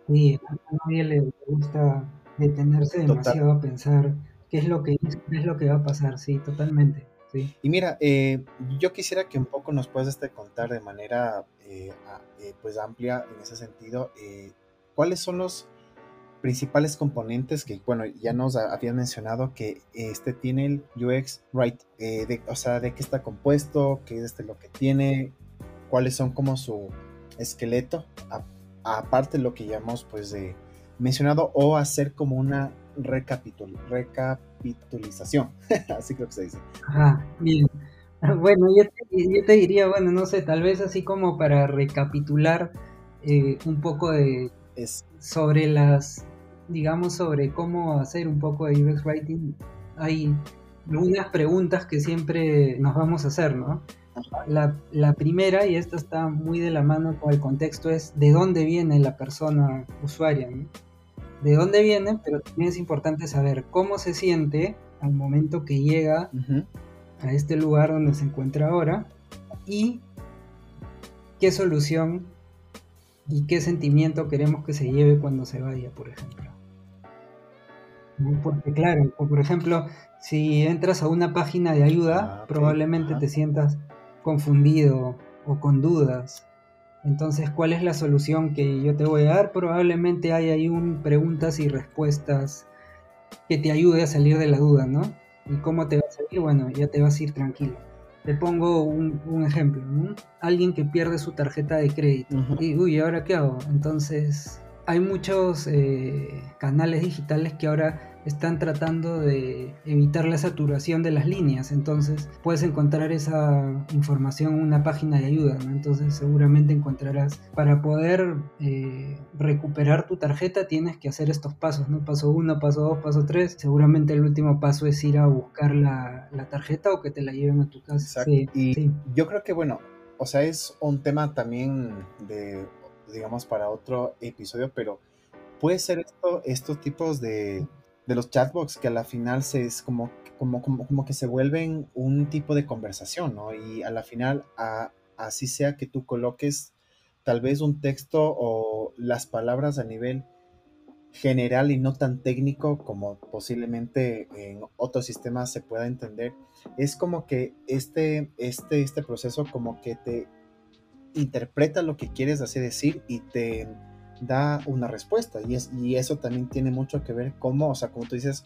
sí, a nadie le gusta detenerse demasiado a pensar qué es lo que es, lo que va a pasar, sí, totalmente. Sí. Y mira, eh, yo quisiera que un poco nos puedas este, contar de manera eh, pues amplia en ese sentido, cuáles son los principales componentes que, bueno, ya nos habían mencionado que este tiene el UX Right, eh, o sea, de qué está compuesto, qué es este lo que tiene, cuáles son como su esqueleto, aparte lo que llamamos pues de mencionado o hacer como una recapitul recapitulización, así creo que se dice. Ajá, bien. Bueno, yo te, diría, bueno, no sé, tal vez así como para recapitular eh, un poco de es, sobre las digamos, sobre cómo hacer un poco de UX Writing, hay algunas preguntas que siempre nos vamos a hacer, ¿no? La, primera, y esta está muy de la mano con el contexto, es de dónde viene la persona usuaria, ¿no? De dónde viene, pero también es importante saber cómo se siente al momento que llega a este lugar donde se encuentra ahora y qué solución y qué sentimiento queremos que se lleve cuando se vaya, por ejemplo. Porque claro, por ejemplo, si entras a una página de ayuda, ah, probablemente te sientas confundido o con dudas. Entonces, ¿cuál es la solución que yo te voy a dar? Probablemente hay ahí un preguntas y respuestas que te ayude a salir de la duda, ¿no? ¿Y cómo te va a salir? Bueno, ya te vas a ir tranquilo. Te pongo un, ejemplo, ¿no? Alguien que pierde su tarjeta de crédito. Y, uy, ¿ahora qué hago? Entonces, hay muchos eh, canales digitales que ahora están tratando de evitar la saturación de las líneas, entonces puedes encontrar esa información en una página de ayuda, entonces seguramente encontrarás, para poder eh, recuperar tu tarjeta tienes que hacer estos pasos, ¿no? Paso 1, paso 2, paso 3, seguramente el último paso es ir a buscar la, tarjeta o que te la lleven a tu casa. y yo creo que bueno, o sea, es un tema también de digamos, para otro episodio, pero puede ser esto, estos tipos de, de los chatbots que a la final se es como, como, como, que se vuelven un tipo de conversación, ¿no? Y a la final, a, así sea que tú coloques tal vez un texto o las palabras a nivel general y no tan técnico como posiblemente en otros sistemas se pueda entender, es como que este, este, este proceso como que te interpreta lo que quieres así decir y te da una respuesta y, es, y eso también tiene mucho que ver cómo, o sea, como tú dices,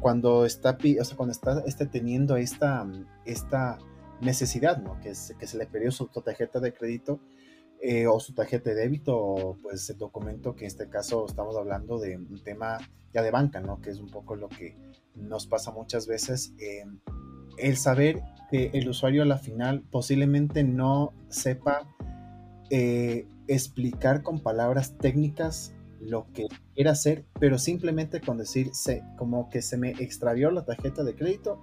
cuando está, o sea, cuando está, está teniendo esta, esta necesidad, ¿no? Que, que se le pidió su tarjeta de crédito eh, o su tarjeta de débito o pues el documento que en este caso estamos hablando de un tema ya de banca, ¿no? Que es un poco lo que nos pasa muchas veces. Eh, el saber que el usuario a la final posiblemente no sepa eh, explicar con palabras técnicas lo que quiere hacer, pero simplemente con decir como que se me extravió la tarjeta de crédito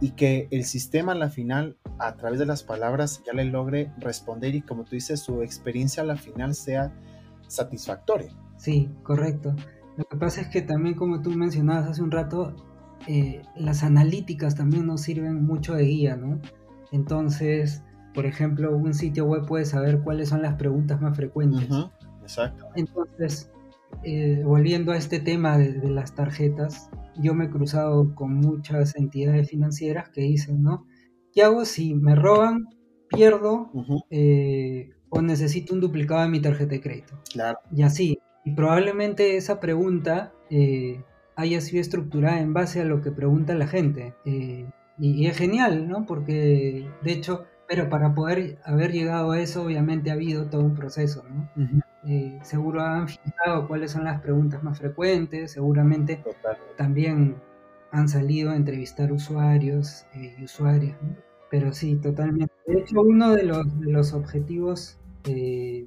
y que el sistema a la final, a través de las palabras, ya le logre responder y como tú dices, su experiencia a la final sea satisfactoria. Sí, correcto. Lo que pasa es que también, como tú mencionabas hace un rato, eh, las analíticas también nos sirven mucho de guía, ¿no? Entonces, por ejemplo, un sitio web puede saber cuáles son las preguntas más frecuentes. Exacto. Entonces, eh, volviendo a este tema de, las tarjetas, yo me he cruzado con muchas entidades financieras que dicen, ¿no? ¿Qué hago si me roban, pierdo eh, o necesito un duplicado de mi tarjeta de crédito? Claro. Y así. Y probablemente esa pregunta eh, haya sido estructurada en base a lo que pregunta la gente. Y, y, es genial, ¿no? Porque, de hecho, pero para poder haber llegado a eso, obviamente ha habido todo un proceso, ¿no? Eh, seguro han fijado cuáles son las preguntas más frecuentes, seguramente también han salido a entrevistar usuarios eh, y usuarias, ¿no? Pero sí, totalmente. De hecho, uno de los, de los objetivos eh,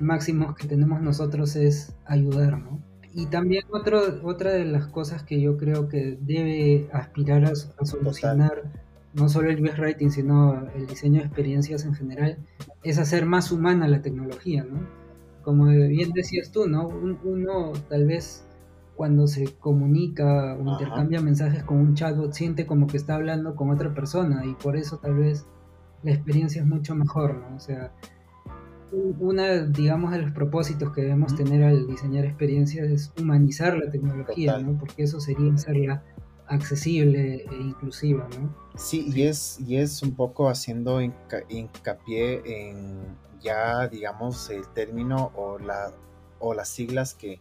máximos que tenemos nosotros es ayudar, ¿no? Y también otro, otra de las cosas que yo creo que debe aspirar a, a solucionar no solo el UX Writing, sino el diseño de experiencias en general, es hacer más humana la tecnología, ¿no? Como bien decías tú, ¿no? Uno tal vez cuando se comunica o intercambia mensajes con un chatbot siente como que está hablando con otra persona y por eso tal vez la experiencia es mucho mejor, ¿no? O sea, una, digamos, de los propósitos que debemos tener al diseñar experiencias es humanizar la tecnología, ¿no? Porque eso sería hacerla accesible e inclusiva, ¿no? Sí, y es, y es un poco haciendo hincapié en ya, digamos, el término o, la, o las siglas que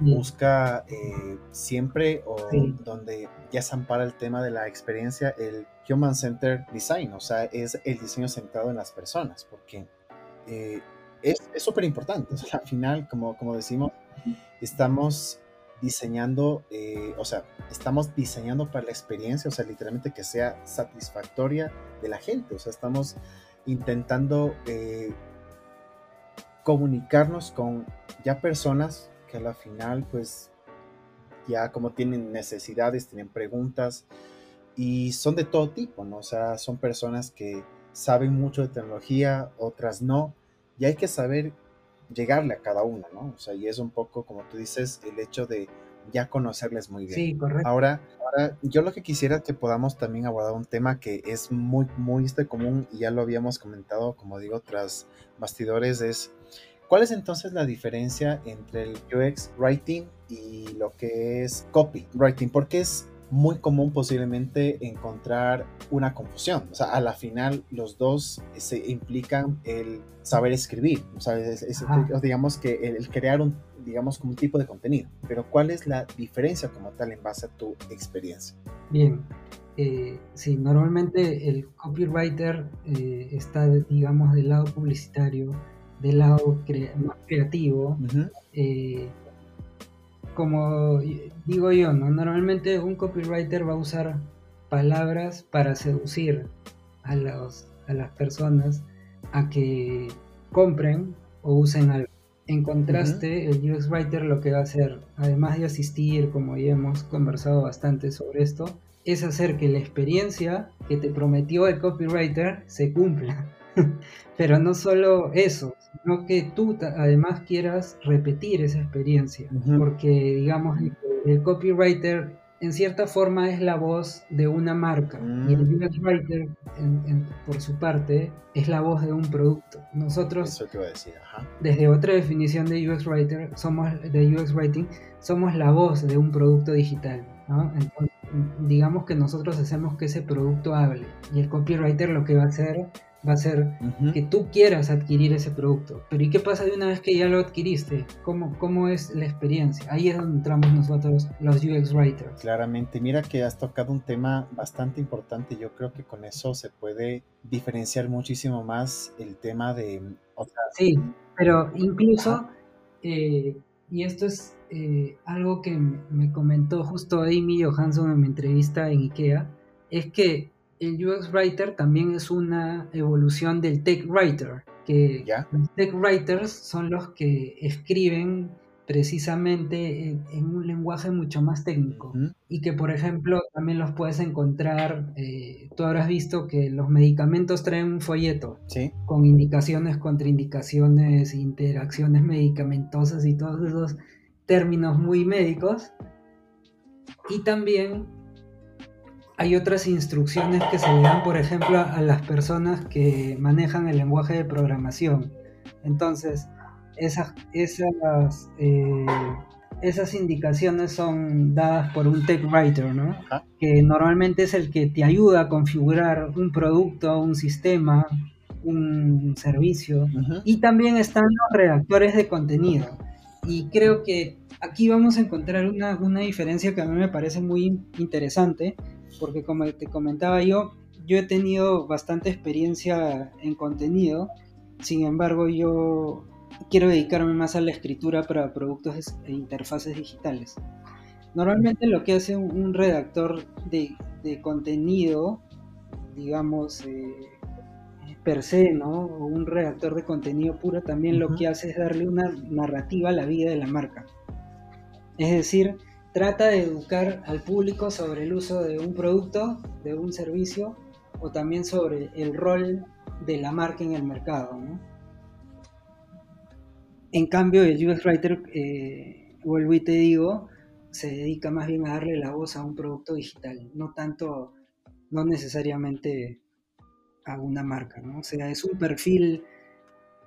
busca eh, siempre o donde ya se ampara el tema de la experiencia, el Human Centered Design, o sea, es el diseño centrado en las personas, porque eh, es súper importante. al final, como, como decimos, estamos diseñando, eh, o sea, estamos diseñando para la experiencia, o sea, literalmente que sea satisfactoria de la gente, o sea, estamos intentando eh, comunicarnos con ya personas que a la final, pues, ya como tienen necesidades, tienen preguntas y son de todo tipo, ¿no? O sea, son personas que saben mucho de tecnología, otras no, y hay que saber llegarle a cada uno, ¿no? O sea, y es un poco, como tú dices, el hecho de ya conocerles muy bien. Sí, correcto. Ahora, ahora yo lo que quisiera que podamos también abordar un tema que es muy, muy este común y ya lo habíamos comentado, como digo, tras bastidores, es ¿cuál es entonces la diferencia entre el UX writing y lo que es copy writing? Porque es muy común posiblemente encontrar una confusión. O sea, a la final los dos se implican el saber escribir, o sea, digamos que el, crear un, digamos, como un tipo de contenido. Pero ¿cuál es la diferencia como tal en base a tu experiencia? Bien, eh, sí, normalmente el copywriter eh, está, digamos, del lado publicitario, del lado más creativo como digo yo, ¿no? Normalmente un copywriter va a usar palabras para seducir a, los, a las personas a que compren o usen algo. En contraste, el UX Writer lo que va a hacer, además de asistir, como ya hemos conversado bastante sobre esto, es hacer que la experiencia que te prometió el copywriter se cumpla. Pero no solo eso, sino que tú además quieras repetir esa experiencia, porque digamos el, copywriter en cierta forma es la voz de una marca y el Mm. UX Writer, en- en- por su parte, es la voz de un producto. Nosotros, Eso te iba a decir, ajá. desde otra definición de UX Writer, somos de UX Writing, somos la voz de un producto digital. ¿no? Entonces, digamos que nosotros hacemos que ese producto hable y el copywriter lo que va a hacer va a ser que tú quieras adquirir ese producto. Pero ¿y qué pasa de una vez que ya lo adquiriste? ¿Cómo, cómo es la experiencia? Ahí es donde entramos nosotros, los UX Writers. Claramente, mira que has tocado un tema bastante importante. Yo creo que con eso se puede diferenciar muchísimo más el tema de, o sea, Sí, pero incluso, eh, y esto es eh, algo que me comentó justo Amy Johansson en mi entrevista en IKEA, es que el UX Writer también es una evolución del Tech Writer, que ya, los Tech Writers son los que escriben precisamente en, en un lenguaje mucho más técnico Ujú. y que por ejemplo también los puedes encontrar, eh, tú habrás visto que los medicamentos traen un folleto sí, con indicaciones, contraindicaciones, interacciones medicamentosas y todos esos términos muy médicos. Y también hay otras instrucciones que se le dan, por ejemplo, a las personas que manejan el lenguaje de programación. Entonces, esas, esas, eh, esas indicaciones son dadas por un tech writer, ¿no? Ajá. Que normalmente es el que te ayuda a configurar un producto, un sistema, un servicio. Y también están los redactores de contenido. Y creo que aquí vamos a encontrar una, una diferencia que a mí me parece muy interesante, porque como te comentaba yo, yo he tenido bastante experiencia en contenido, sin embargo yo quiero dedicarme más a la escritura para productos e interfaces digitales. Normalmente lo que hace un, redactor de, de contenido, digamos, eh, per se, ¿no? O un redactor de contenido puro también lo Ujú. que hace es darle una narrativa a la vida de la marca. Es decir, trata de educar al público sobre el uso de un producto, de un servicio, o también sobre el rol de la marca en el mercado. En cambio, el UX Writer, eh, vuelvo y te digo, se dedica más bien a darle la voz a un producto digital, no tanto, no necesariamente a una marca, ¿no? O sea, es un perfil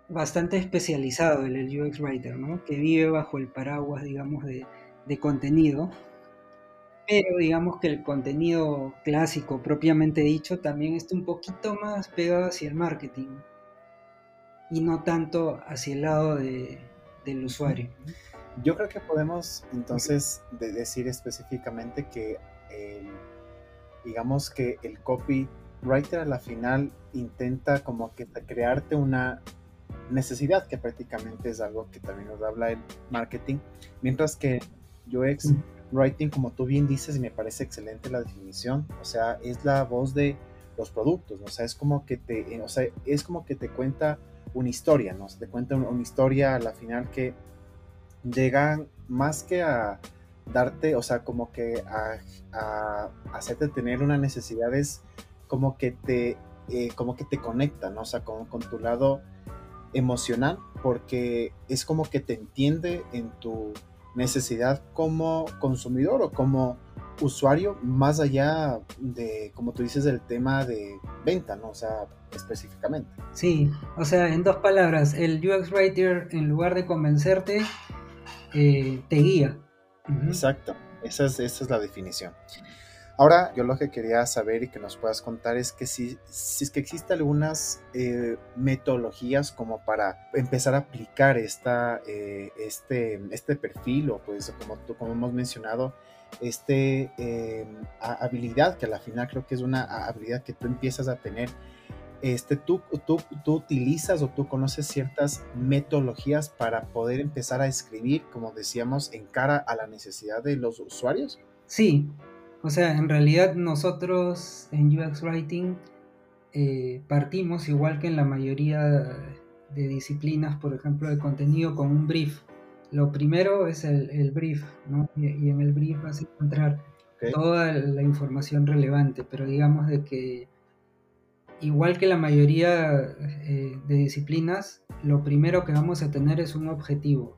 bastante especializado el UX Writer, ¿no? Que vive bajo el paraguas, digamos, de, de contenido, pero digamos que el contenido clásico, propiamente dicho, también está un poquito más pegado hacia el marketing y no tanto hacia el lado de, del usuario. Yo creo que podemos entonces de- decir específicamente que el- digamos que el copywriter a la final intenta como que crearte una necesidad que prácticamente es algo que también nos habla el marketing, mientras que UX writing, como tú bien dices, y me parece excelente la definición, o sea, es la voz de los productos, ¿no? o sea, es como que te, eh, o sea, es como que te cuenta una historia, ¿no? Te cuenta una, una historia a la final que llegan más que a darte, o sea, como que a, a hacerte tener una necesidad es como que te, eh, como que te conecta, ¿no? O sea, con, con tu lado emocional, porque es como que te entiende en tu necesidad como consumidor o como usuario, más allá de, como tú dices, del tema de venta, ¿no? O sea, específicamente. Sí, o sea, en dos palabras, el UX Writer en lugar de convencerte, eh, te guía. Exacto, esa es, esa es la definición. Ahora, yo lo que quería saber y que nos puedas contar es que si, si es que existen algunas eh, metodologías como para empezar a aplicar esta, eh, este, este perfil o pues como, como hemos mencionado, este a- habilidad que a la final creo que es una a- habilidad que tú empiezas a tener. Este, tú, tú, tú utilizas o tú conoces ciertas metodologías para poder empezar a escribir, como decíamos, en cara a la necesidad de los usuarios. Sí, o sea, en realidad nosotros en UX Writing eh, partimos igual que en la mayoría de disciplinas, por ejemplo, de contenido, con un brief. Lo primero es el, el brief, ¿no? Y, y en el brief vas a encontrar toda la información relevante, pero digamos de que igual que la mayoría eh, de disciplinas, lo primero que vamos a tener es un objetivo.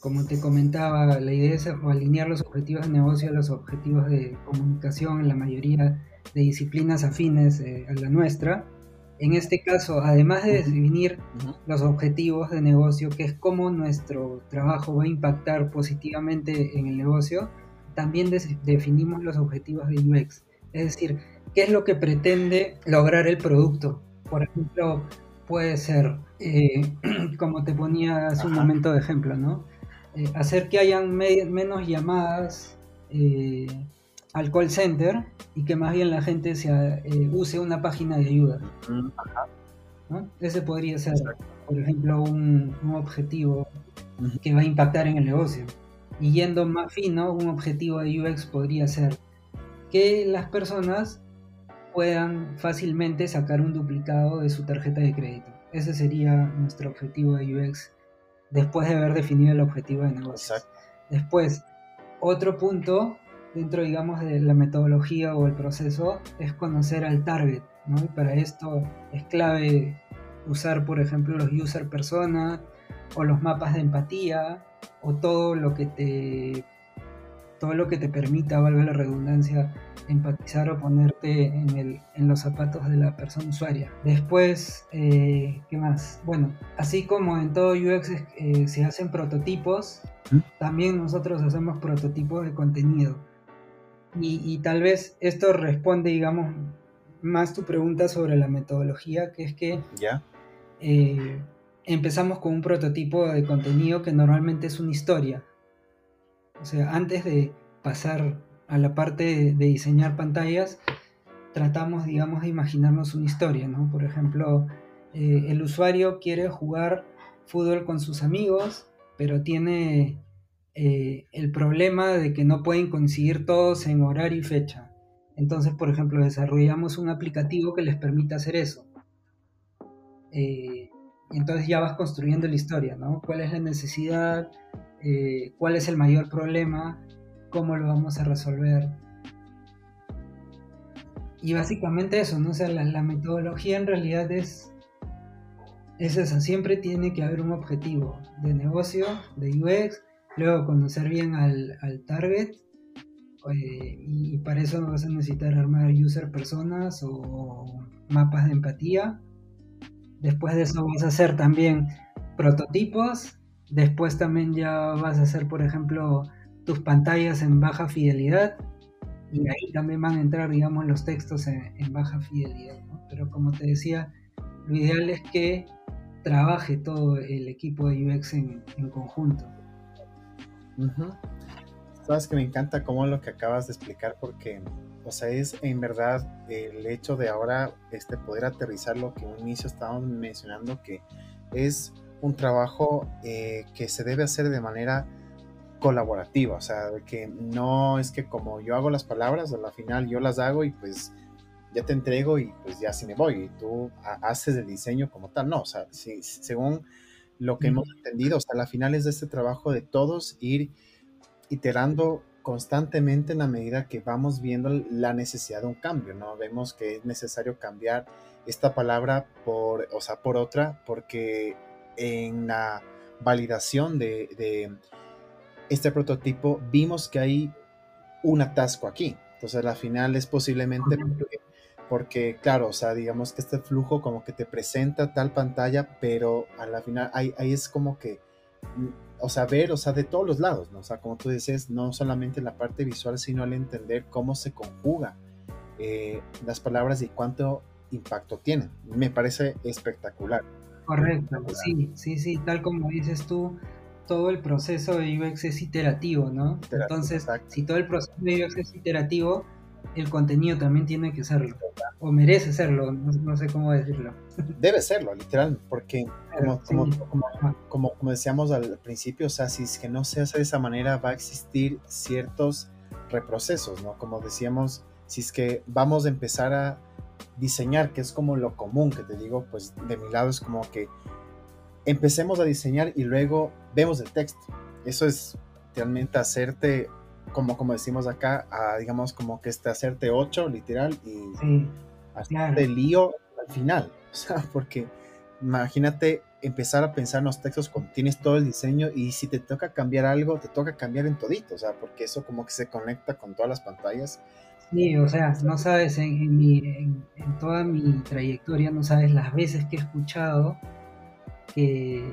Como te comentaba, la idea es alinear los objetivos de negocio a los objetivos de comunicación en la mayoría de disciplinas afines eh, a la nuestra. En este caso, además de definir los objetivos de negocio, que es cómo nuestro trabajo va a impactar positivamente en el negocio, también definimos los objetivos de UX. Es decir, qué es lo que pretende lograr el producto. Por ejemplo, puede ser, eh, como te ponía hace un momento de ejemplo, ¿no? Eh, hacer que hayan menos llamadas eh, al call center y que más bien la gente se, eh, use una página de ayuda. Ese podría ser, por ejemplo, un, objetivo que va a impactar en el negocio. Y yendo más fino, un objetivo de UX podría ser que las personas puedan fácilmente sacar un duplicado de su tarjeta de crédito. Ese sería nuestro objetivo de UX después de haber definido el objetivo de negocio. Después, otro punto dentro, digamos, de la metodología o el proceso es conocer al target, ¿no? Y para esto es clave usar, por ejemplo, los user persona o los mapas de empatía o todo lo que te todo lo que te permita, valga la redundancia, empatizar o ponerte en, el, en los zapatos de la persona usuaria. Después, eh, ¿qué más? Bueno, así como en todo UX eh, se hacen prototipos, también nosotros hacemos prototipos de contenido. Y, tal vez esto responde, digamos, más tu pregunta sobre la metodología, que es que ¿Ya? Eh, empezamos con un prototipo de contenido que normalmente es una historia. O sea, antes de pasar a la parte de, diseñar pantallas, tratamos, digamos, de imaginarnos una historia, ¿no? Por ejemplo, eh, el usuario quiere jugar fútbol con sus amigos, pero tiene eh, el problema de que no pueden conseguir todos en horario y fecha. Entonces, por ejemplo, desarrollamos un aplicativo que les permita hacer eso. Eh, entonces ya vas construyendo la historia, ¿no? ¿Cuál es la necesidad? ¿Cuál es el mayor problema? cómo lo vamos a resolver. Y básicamente eso, ¿no? O la, metodología en realidad es, es esa, siempre tiene que haber un objetivo de negocio, de UX, luego conocer bien al, target, eh, y, para eso vas a necesitar armar user personas o mapas de empatía. Después de eso vas a hacer también prototipos, después también ya vas a hacer, por ejemplo, tus pantallas en baja fidelidad y ahí también van a entrar, digamos, los textos en, baja fidelidad. Pero como te decía, lo ideal es que trabaje todo el equipo de UX en, conjunto. Sabes que me encanta como lo que acabas de explicar porque, o sea, es en verdad el hecho de ahora este, poder aterrizar lo que un inicio estábamos mencionando, que es un trabajo eh, que se debe hacer de manera colaborativa, o sea, que no es que como yo hago las palabras, a la final yo las hago y pues ya te entrego y pues ya así me voy y tú haces el diseño como tal, no, o sea, según lo que hemos entendido, o sea, la final es de este trabajo de todos ir iterando constantemente en la medida que vamos viendo la necesidad de un cambio, ¿no? Vemos que es necesario cambiar esta palabra por, o sea, por otra, porque en la validación de este prototipo vimos que hay un atasco aquí. Entonces, al final es posiblemente porque, claro, o sea, digamos que este flujo como que te presenta tal pantalla, pero a la final ahí, es como que, o sea, ver, o sea, de todos los lados, ¿no? O sea, como tú dices, no solamente la parte visual, sino al entender cómo se conjuga eh, las palabras y cuánto impacto tienen. Me parece espectacular. Correcto, sí, sí, sí, tal como dices tú, todo el proceso de UX es iterativo, ¿no? Entonces, si todo el proceso de UX es iterativo, el contenido también tiene que serlo, o merece serlo, no, sé cómo decirlo. Debe serlo, literal, porque como, como, decíamos al principio, o sea, si es que no se hace de esa manera, va a existir ciertos reprocesos, ¿no? Como decíamos, si es que vamos a empezar a diseñar, que es como lo común que te digo, pues de mi lado es como que empecemos a diseñar y luego vemos el texto. Eso es realmente hacerte, como, como decimos acá, digamos como que este hacerte ocho, literal, y hacerte lío al final. O sea, porque imagínate empezar a pensar en los textos cuando tienes todo el diseño y si te toca cambiar algo, te toca cambiar en todito, o sea, porque eso como que se conecta con todas las pantallas. Sí, o sea, no sabes, en, mi, en, toda mi trayectoria, no sabes las veces que he escuchado que,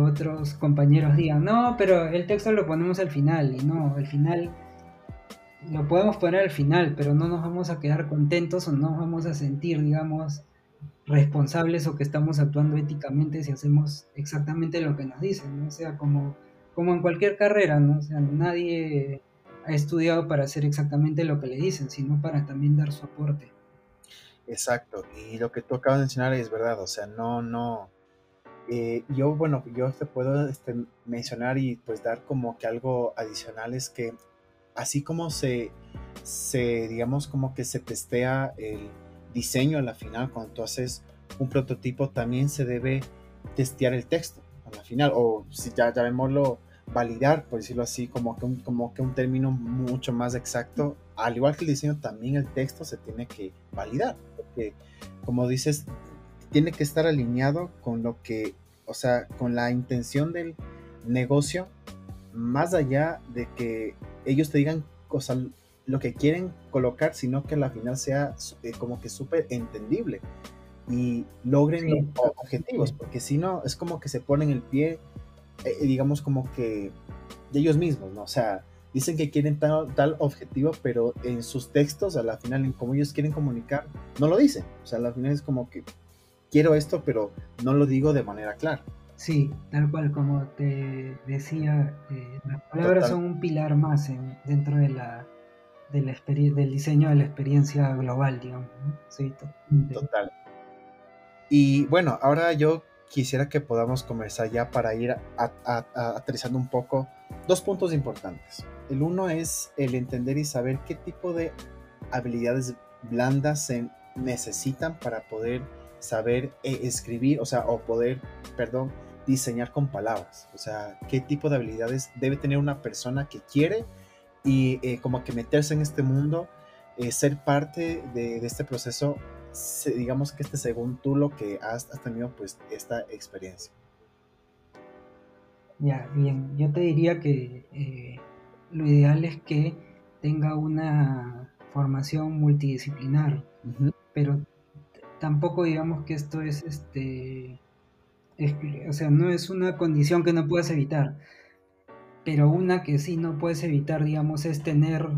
otros compañeros digan, no, pero el texto lo ponemos al final, y no, al final lo podemos poner al final, pero no nos vamos a quedar contentos o no nos vamos a sentir, digamos, responsables o que estamos actuando éticamente si hacemos exactamente lo que nos dicen, ¿no? O sea, como, como en cualquier carrera, ¿no? O sea, nadie ha estudiado para hacer exactamente lo que le dicen, sino para también dar su aporte. Exacto, y lo que tú acabas de mencionar es verdad, o sea, no, no, eh, yo, bueno, yo te puedo este, mencionar y pues dar como que algo adicional es que así como se, se, digamos, como que se testea el diseño a la final, cuando tú haces un prototipo, también se debe testear el texto a la final, o si ya llamémoslo validar, por decirlo así, como que, un, como que un término mucho más exacto. Al igual que el diseño, también el texto se tiene que validar, porque como dices, tiene que estar alineado con lo que, o sea, con la intención del negocio, más allá de que ellos te digan cosas, lo que quieren colocar, sino que la final sea eh, como que súper entendible y logren los objetivos, porque si no, es como que se ponen el pie, eh, digamos como que de ellos mismos, ¿no? O sea, dicen que quieren tal, tal, objetivo, pero en sus textos, a la final, en cómo ellos quieren comunicar, no lo dicen. O sea, a la final es como que quiero esto, pero no lo digo de manera clara. Sí, tal cual como te decía, eh, las palabras son un pilar más dentro de la, de la del diseño de la experiencia global, digamos. Sí, total. Y bueno, ahora yo quisiera que podamos comenzar ya para ir aterrizando un poco dos puntos importantes. El uno es el entender y saber qué tipo de habilidades blandas se necesitan para poder saber eh, escribir, o sea, o poder, perdón, diseñar con palabras. O sea, qué tipo de habilidades debe tener una persona que quiere y eh, como que meterse en este mundo, eh, ser parte de, este proceso, digamos que este según tú lo que has, tenido pues esta experiencia. Ya, bien, yo te diría que eh, lo ideal es que tenga una formación multidisciplinar, pero tampoco digamos que esto es este o sea, no es una condición que no puedas evitar, pero una que sí no puedes evitar, digamos, es tener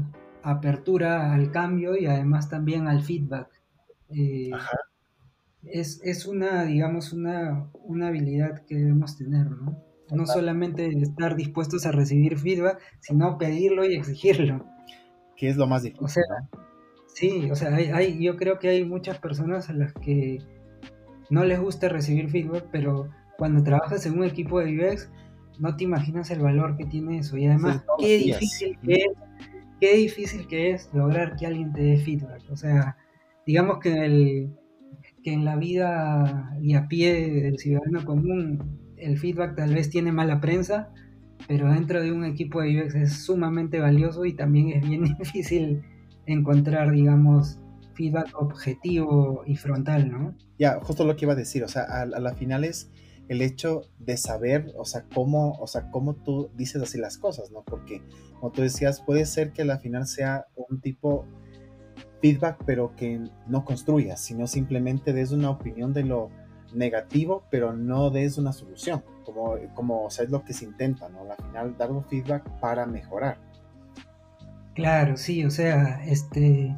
apertura al cambio y además también al feedback. Eh, es, una, digamos, una, una habilidad que debemos tener, ¿no? No solamente estar dispuestos a recibir feedback, sino pedirlo y exigirlo. Que es lo más difícil. O sea, sí, o sea, hay, yo creo que hay muchas personas a las que no les gusta recibir feedback, pero cuando trabajas en un equipo de UX, no te imaginas el valor que tiene eso. Y además, qué difícil que es, qué difícil que es lograr que alguien te dé feedback. O sea, digamos que, el, que en la vida y a pie del ciudadano común, el feedback tal vez tiene mala prensa, pero dentro de un equipo de UX es sumamente valioso y también es bien difícil encontrar, digamos, feedback objetivo y frontal, ¿no? Ya, justo lo que iba a decir, o sea, a, la final es el hecho de saber, o sea, cómo, o sea, cómo tú dices así las cosas, ¿no? Porque, como tú decías, puede ser que la final sea un tipo feedback, pero que no construya, sino simplemente des una opinión de lo negativo, pero no des una solución, como, como o sea, es lo que se intenta, ¿no? Al final, dar un feedback para mejorar. Claro, sí, o sea, este,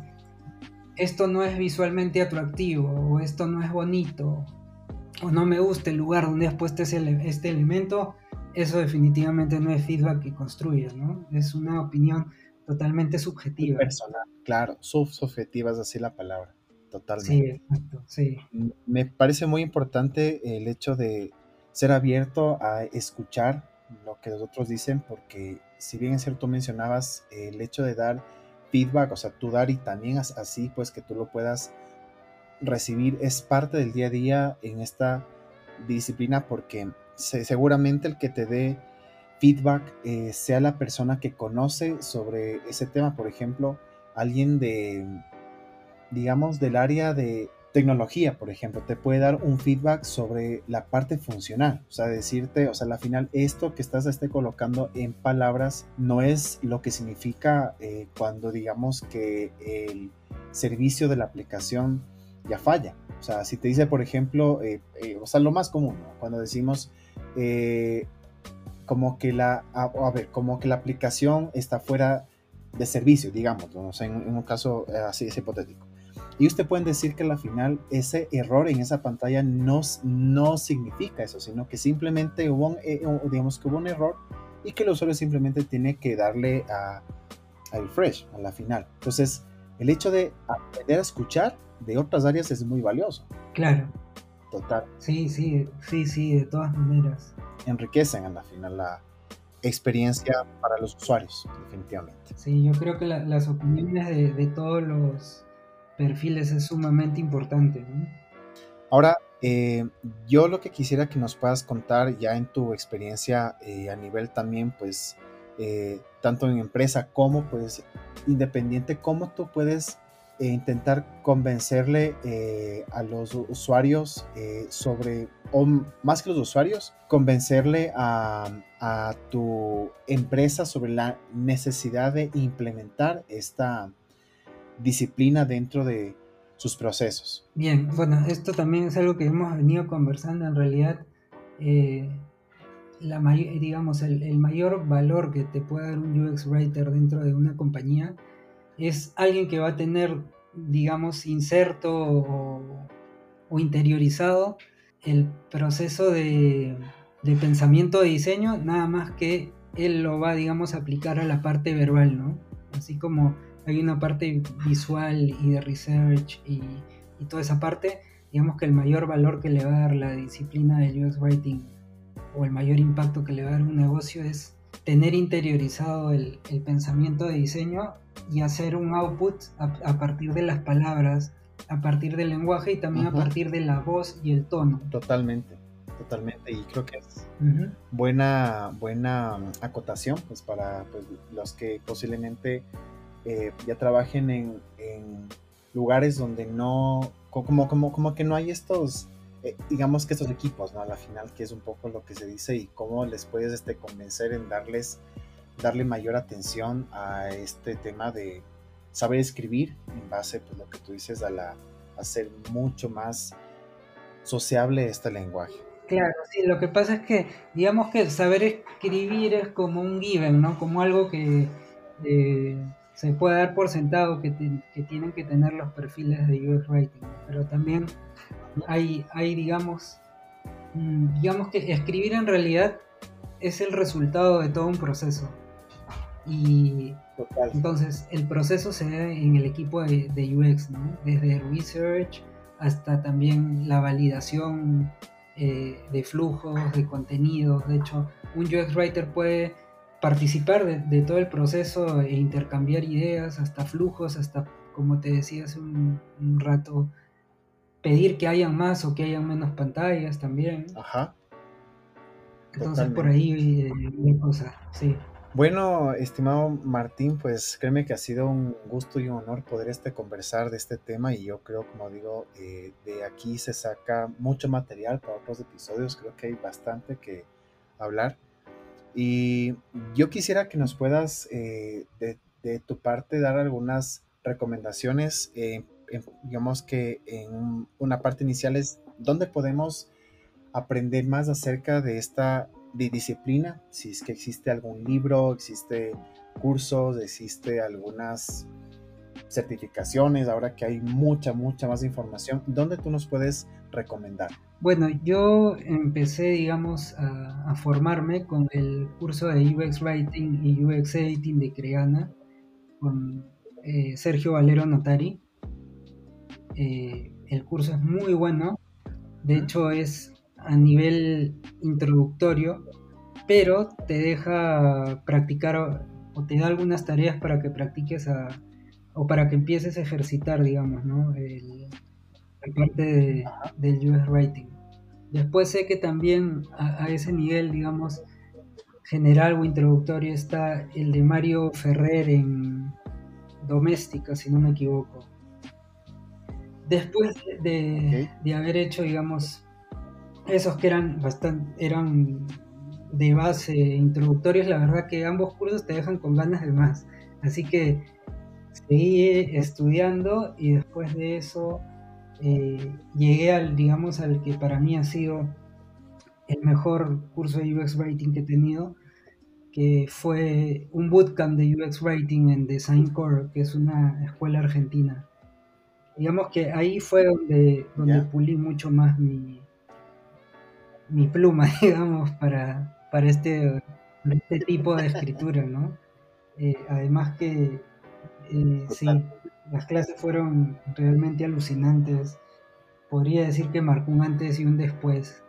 esto no es visualmente atractivo, o esto no es bonito, o no me gusta el lugar donde has puesto este elemento, eso definitivamente no es feedback que construye, ¿no? Es una opinión totalmente subjetiva. Personal, claro, subjetiva es así la palabra, totalmente. Sí, exacto, sí. Me parece muy importante el hecho de ser abierto a escuchar lo que los otros dicen, porque si bien es cierto mencionabas el hecho de dar feedback, o sea, tú dar y también así pues que tú lo puedas recibir es parte del día a día en esta disciplina porque seguramente el que te dé feedback eh, sea la persona que conoce sobre ese tema, por ejemplo, alguien de, digamos, del área de tecnología, por ejemplo, te puede dar un feedback sobre la parte funcional, o sea, decirte, o sea, al final esto que estás esté colocando en palabras no es lo que significa eh, cuando digamos que el servicio de la aplicación ya falla. O sea, si te dice, por ejemplo, eh, eh, o sea, lo más común, cuando decimos como que la, a, ver, como que la aplicación está fuera de servicio, digamos, ¿no? en, en un caso así es hipotético y usted pueden decir que al final ese error en esa pantalla no, no significa eso, sino que simplemente hubo un, eh, digamos que hubo un error y que el usuario simplemente tiene que darle a, refresh a la final. Entonces, el hecho de aprender a escuchar de otras áreas es muy valioso. Claro. Total. Sí, sí, sí, sí, de todas maneras. Enriquecen a la final la experiencia para los usuarios, definitivamente. Sí, yo creo que las opiniones de, de todos los perfiles es sumamente importante. Ahora, eh, yo lo que quisiera que nos puedas contar ya en tu experiencia eh, a nivel también, pues, eh, tanto en empresa como, pues, independiente, cómo tú puedes intentar convencerle a los usuarios sobre, o más que los usuarios, convencerle a, tu empresa sobre la necesidad de implementar esta, disciplina dentro de sus procesos. Bien, bueno, esto también es algo que hemos venido conversando. En realidad, eh, la digamos, el, mayor valor que te puede dar un UX Writer dentro de una compañía es alguien que va a tener, digamos, inserto o, interiorizado el proceso de, pensamiento de diseño, nada más que él lo va, digamos, a aplicar a la parte verbal, ¿no? Así como hay una parte visual y de research y, toda esa parte, digamos que el mayor valor que le va a dar la disciplina del UX Writing o el mayor impacto que le va a dar un negocio es tener interiorizado el, pensamiento de diseño y hacer un output a, partir de las palabras, a partir del lenguaje y también a partir de la voz y el tono. Totalmente, totalmente. Y creo que es buena, buena acotación pues, para pues, los que posiblemente eh, ya trabajen en, lugares donde no, como, como, como que no hay estos, eh, digamos que estos equipos, ¿no? A la final, que es un poco lo que se dice y cómo les puedes este, convencer en darles, darle mayor atención a este tema de saber escribir en base, pues lo que tú dices, a la, hacer mucho más sociable este lenguaje. Claro, sí, lo que pasa es que, digamos que saber escribir es como un given, ¿no? Como algo que, eh, se puede dar por sentado que, tienen que tener los perfiles de UX Writing, pero también hay, hay digamos, mm, digamos que escribir en realidad es el resultado de todo un proceso. Y entonces el proceso se da en el equipo de, UX, ¿no? desde research hasta también la validación eh, de flujos, de contenidos. De hecho, un UX Writer puede participar de, todo el proceso e intercambiar ideas, hasta flujos, hasta, como te decía hace un, rato, pedir que hayan más o que hayan menos pantallas también. Ajá. Entonces por ahí eh, cosas, sí. Bueno, estimado Martín, pues créeme que ha sido un gusto y un honor poder este conversar de este tema y yo creo, como digo, eh, de aquí se saca mucho material para otros episodios, creo que hay bastante que hablar. Y yo quisiera que nos puedas, eh, de, tu parte, dar algunas recomendaciones, eh, digamos que en una parte inicial es dónde podemos aprender más acerca de esta disciplina, si es que existe algún libro, existe cursos, existe algunas certificaciones, ahora que hay mucha, mucha más información, ¿dónde tú nos puedes recomendar? Bueno, yo empecé, digamos, a, formarme con el curso de UX Writing y UX Editing de Creana, con eh, Sergio Valero Notari. Eh, el curso es muy bueno, de hecho es a nivel introductorio, pero te deja practicar o te da algunas tareas para que practiques a, o para que empieces a ejercitar, digamos, ¿no? El, la parte del US Writing. Después sé que también a, ese nivel, digamos, general o introductorio está el de Mario Ferrer en Doméstica, si no me equivoco. después de, haber hecho, digamos, esos que eran bastante, eran de base introductorios, la verdad que ambos cursos te dejan con ganas de más. Así que seguí estudiando y después de eso eh, llegué al, digamos, al que para mí ha sido el mejor curso de UX Writing que he tenido, que fue un bootcamp de UX Writing en Design Core, que es una escuela argentina. Digamos que ahí fue donde, donde pulí mucho más mi, mi pluma, digamos, para, para este, este tipo de escritura, ¿no? Eh, además que, eh, sí, las clases fueron realmente alucinantes. Podría decir que marcó un antes y un después.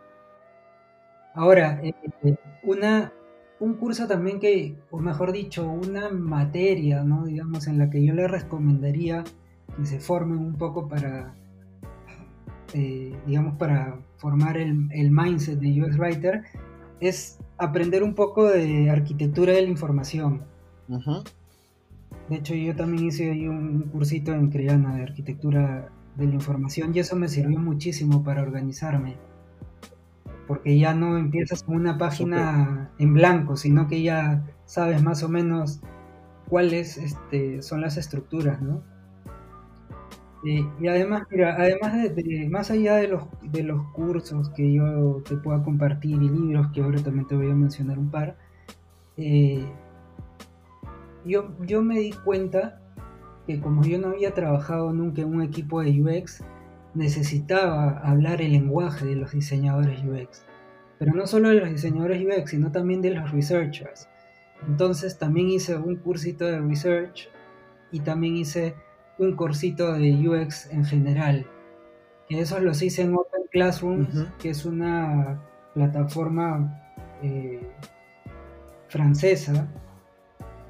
Ahora, eh, una, un curso también que, o mejor dicho, una materia, ¿no? Digamos, en la que yo le recomendaría que se formen un poco para, eh, digamos, para formar el, mindset de UX Writer, es aprender un poco de arquitectura de la información. De hecho, yo también hice ahí un cursito en Creana de arquitectura de la información y eso me sirvió muchísimo para organizarme porque ya no empiezas con una página en blanco, sino que ya sabes más o menos cuáles este, son las estructuras, ¿no? Y además, mira, además de, más allá de los, de los cursos que yo te pueda compartir y libros, que ahora también te voy a mencionar un par, eh, yo, yo me di cuenta que como yo no había trabajado nunca en un equipo de UX, necesitaba hablar el lenguaje de los diseñadores UX. Pero no solo de los diseñadores UX, sino también de los researchers. Entonces también hice un cursito de research y también hice un cursito de UX en general. Que esos los hice en Open Classrooms, que es una plataforma eh, francesa,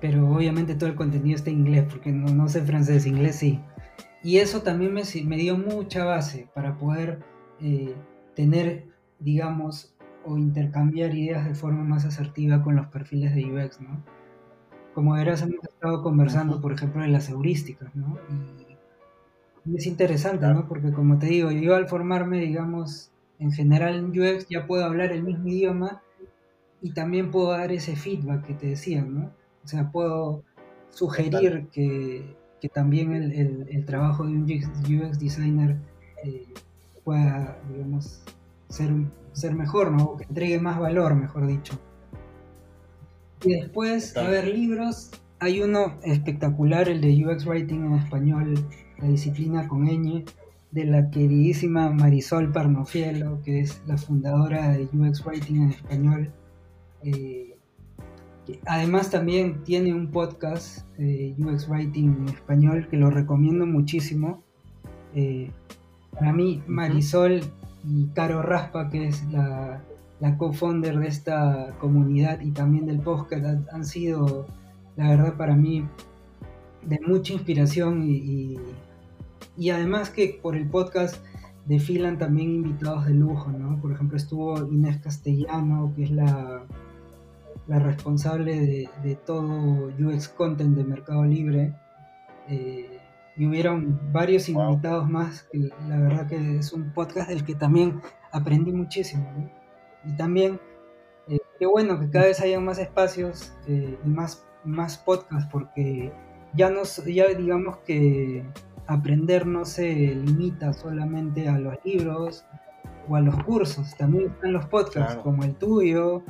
pero obviamente todo el contenido está en inglés, porque no, no sé francés, inglés sí. Y eso también me, me dio mucha base para poder eh, tener, digamos, o intercambiar ideas de forma más asertiva con los perfiles de UX, ¿no? Como verás, hemos estado conversando, por ejemplo, de las heurísticas, ¿no? Y es interesante, ¿no? Porque como te digo, yo al formarme, digamos, en general en UX ya puedo hablar el mismo idioma y también puedo dar ese feedback que te decía, ¿no? O sea, puedo sugerir que que también el, trabajo de un UX designer eh, pueda, digamos, ser, ser mejor, ¿no? que entregue más valor, mejor dicho. Y después, a ver, libros. Hay uno espectacular, el de UX Writing en español, la disciplina con ñ, de la queridísima Marisol Parnofielo, que es la fundadora de UX Writing en español. Eh, Además también tiene un podcast, eh, UX Writing en español, que lo recomiendo muchísimo. Eh, para mí, Marisol y Caro Raspa, que es la, co-founder de esta comunidad y también del podcast, han sido, la verdad, para mí de mucha inspiración y, y, además que por el podcast desfilan también invitados de lujo, ¿no? Por ejemplo, estuvo Inés Castellano, que es la la responsable de, todo UX Content de Mercado Libre. Eh, y hubieron varios invitados más, que la verdad que es un podcast del que también aprendí muchísimo. Y también, eh, qué bueno que cada vez haya más espacios eh, y más, más podcasts, porque ya, no, ya digamos que aprender no se limita solamente a los libros o a los cursos, también están los podcasts como el tuyo,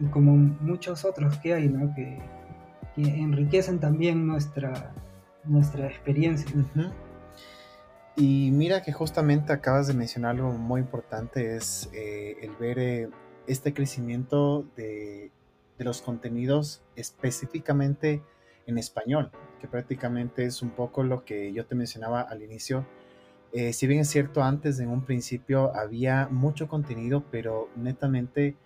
y como muchos otros que hay, ¿no? que, enriquecen también nuestra, nuestra experiencia. Y mira que justamente acabas de mencionar algo muy importante, es eh, el ver eh, este crecimiento de, los contenidos específicamente en español, que prácticamente es un poco lo que yo te mencionaba al inicio. Eh, si bien es cierto, antes en un principio había mucho contenido, pero netamente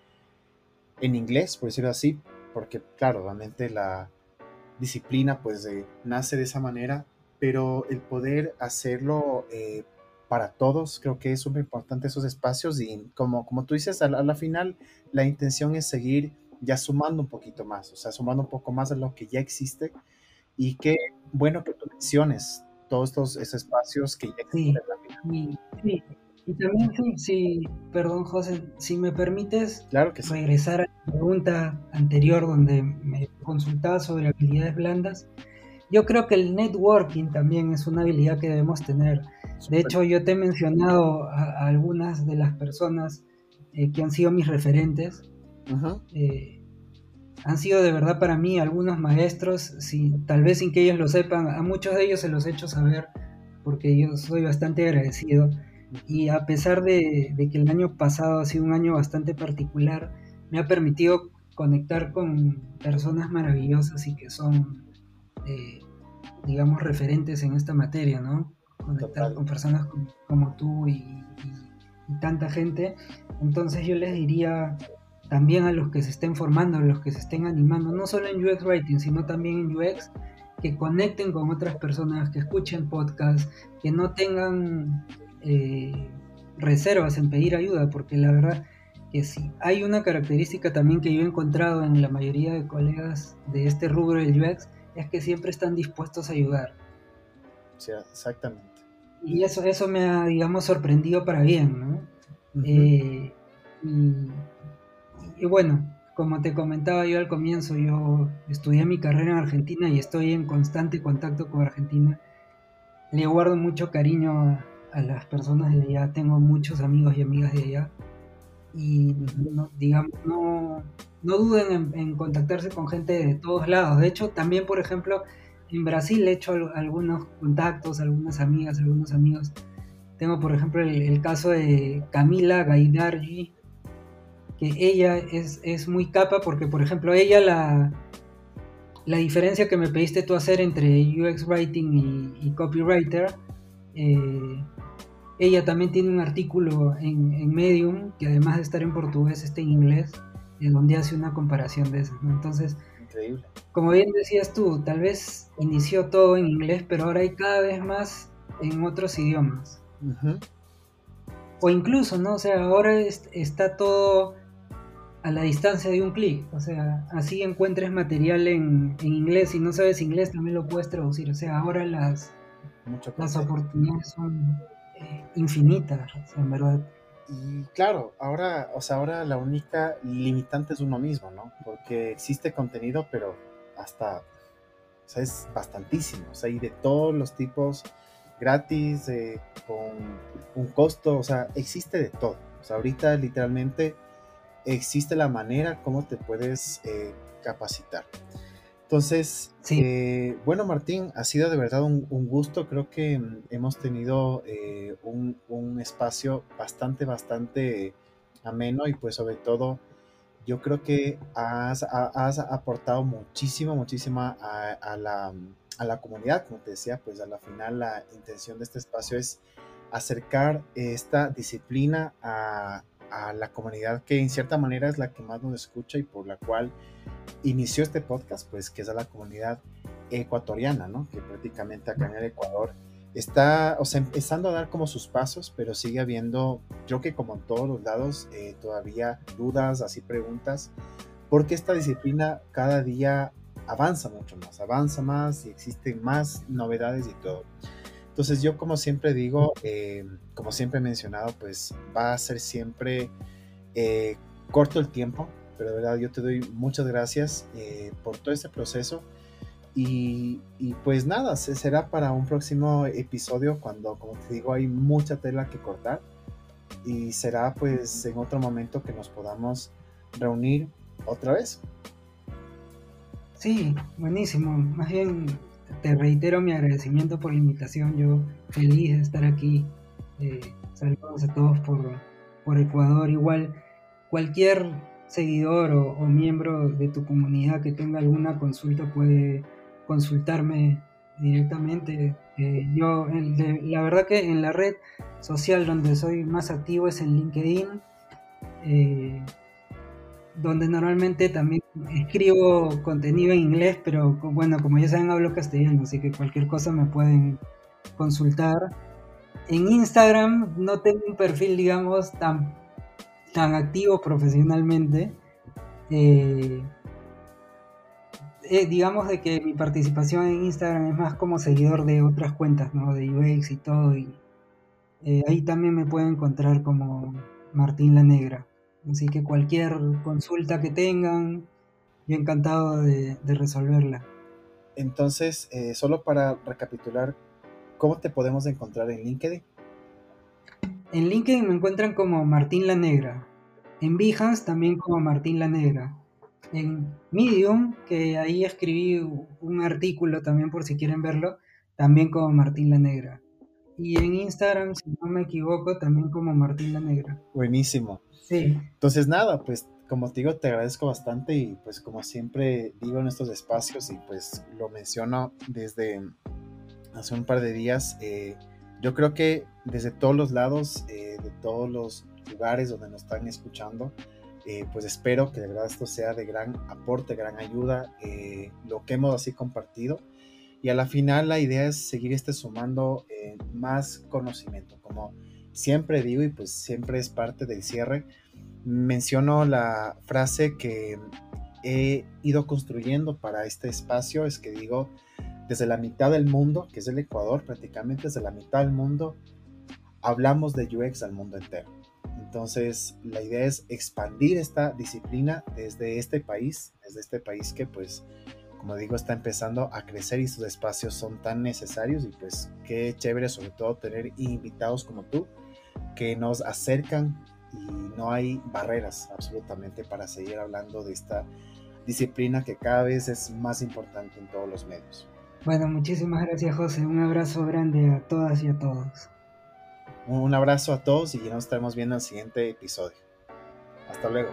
en inglés, por decirlo así, porque claro, realmente la disciplina pues nace de esa manera, pero el poder hacerlo eh, para todos, creo que es súper importante esos espacios y como, como tú dices, a la, final la intención es seguir ya sumando un poquito más, o sea, sumando un poco más a lo que ya existe. Y qué bueno que tú menciones todos estos espacios que ya existen sí, sí. Y también, si, perdón José, si me permites claro que regresar a la pregunta anterior donde me consultaba sobre habilidades blandas, yo creo que el networking también es una habilidad que debemos tener. De hecho, yo te he mencionado a, algunas de las personas eh, que han sido mis referentes. Eh, han sido de verdad para mí algunos maestros, tal vez sin que ellos lo sepan, a muchos de ellos se los he hecho saber porque yo soy bastante agradecido. Y a pesar de, que el año pasado ha sido un año bastante particular, me ha permitido conectar con personas maravillosas y que son, eh, digamos, referentes en esta materia, ¿no? Conectar con personas como, tú y, tanta gente. Entonces yo les diría también a los que se estén formando, a los que se estén animando, no solo en UX Writing, sino también en UX, que conecten con otras personas, que escuchen podcasts, que no tengan eh, reservas en pedir ayuda, porque la verdad que sí, hay una característica también que yo he encontrado en la mayoría de colegas de este rubro del UX, es que siempre están dispuestos a ayudar. Sí, exactamente. Y eso, eso me ha, digamos, sorprendido para bien, ¿no? Eh, y, bueno, como te comentaba yo al comienzo, yo estudié mi carrera en Argentina y estoy en constante contacto con Argentina. Le guardo mucho cariño a, a las personas de allá, tengo muchos amigos y amigas de allá y digamos, no, no duden en, contactarse con gente de todos lados. De hecho, también, por ejemplo, en Brasil he hecho algunos contactos, algunas amigas, algunos amigos. Tengo, por ejemplo, el, caso de Camila Gaidargi, que ella es, muy capa porque, por ejemplo, ella la, la diferencia que me pediste tú hacer entre UX Writing y, copywriter, eh, ella también tiene un artículo en, Medium que además de estar en portugués está en inglés, en donde hace una comparación de eso. Entonces, Increíble. como bien decías tú, tal vez inició todo en inglés, pero ahora hay cada vez más en otros idiomas. O incluso, ¿no? O sea, ahora está todo a la distancia de un clic. O sea, así encuentres material en, inglés y no sabes inglés, también lo puedes traducir. O sea, ahora las, las oportunidades son infinita, en verdad. Y claro, ahora, o sea, ahora la única limitante es uno mismo, ¿no? Porque existe contenido, pero hasta, o sea, es bastantísimo, o sea, y de todos los tipos, gratis, con un costo, o sea, existe de todo. O sea, ahorita literalmente existe la manera como te puedes eh, capacitar. Entonces, eh, bueno, Martín, ha sido de verdad un, gusto. Creo que mm, hemos tenido eh, un, espacio bastante, bastante ameno y pues sobre todo yo creo que has, aportado muchísimo, muchísimo a, la, a, la, comunidad. Como te decía, pues a la final la intención de este espacio es acercar esta disciplina a, a la comunidad que en cierta manera es la que más nos escucha y por la cual inició este podcast, pues que es a la comunidad ecuatoriana, ¿no? Que prácticamente acá en el Ecuador está, o sea, empezando a dar como sus pasos, pero sigue habiendo, creo que como en todos los lados, eh, todavía dudas, así preguntas, porque esta disciplina cada día avanza mucho más, avanza más y existen más novedades y todo. Entonces yo como siempre digo, eh, como siempre he mencionado, pues va a ser siempre eh, corto el tiempo, pero de verdad yo te doy muchas gracias eh, por todo este proceso. Y, pues nada, será para un próximo episodio cuando, como te digo, hay mucha tela que cortar. Y será pues en otro momento que nos podamos reunir otra vez. Sí, buenísimo. Más bien te reitero mi agradecimiento por la invitación. Yo feliz de estar aquí. Eh, saludos a todos por, por, Ecuador. Igual, cualquier seguidor o, miembro de tu comunidad que tenga alguna consulta puede consultarme directamente. Eh, yo, la verdad que en la red social donde soy más activo es en LinkedIn. Eh, donde normalmente también escribo contenido en inglés, pero bueno, como ya saben, hablo castellano, así que cualquier cosa me pueden consultar. En Instagram no tengo un perfil, digamos, tan, tan activo profesionalmente. Eh, eh, digamos de que mi participación en Instagram es más como seguidor de otras cuentas, ¿no? De UX y todo. Y eh, ahí también me pueden encontrar como Martín la Negra. Así que cualquier consulta que tengan, yo encantado de, resolverla. Entonces, eh, solo para recapitular, ¿cómo te podemos encontrar en LinkedIn? En LinkedIn me encuentran como Martín la Negra. En Behance también como Martín la Negra. En Medium, que ahí escribí un artículo también por si quieren verlo, también como Martín la Negra. Y en Instagram, si no me equivoco, también como Martín la Negra. Buenísimo. Sí. Entonces, nada, pues como te digo, te agradezco bastante y pues como siempre digo en estos espacios y pues lo menciono desde hace un par de días, eh, yo creo que desde todos los lados, eh, de todos los lugares donde nos están escuchando, eh, pues espero que de verdad esto sea de gran aporte, gran ayuda, lo que hemos así compartido. Y a la final la idea es seguir este sumando más conocimiento, como siempre digo y pues siempre es parte del cierre, menciono la frase que he ido construyendo para este espacio, es que digo, desde la mitad del mundo, que es el Ecuador, prácticamente desde la mitad del mundo, hablamos de UX al mundo entero. Entonces, la idea es expandir esta disciplina desde este país, desde este país que pues, como digo, está empezando a crecer y sus espacios son tan necesarios y pues qué chévere sobre todo tener invitados como tú que nos acercan y no hay barreras absolutamente para seguir hablando de esta disciplina que cada vez es más importante en todos los medios. Bueno, muchísimas gracias José, un abrazo grande a todas y a todos. Un abrazo a todos y nos estaremos viendo en el siguiente episodio. Hasta luego.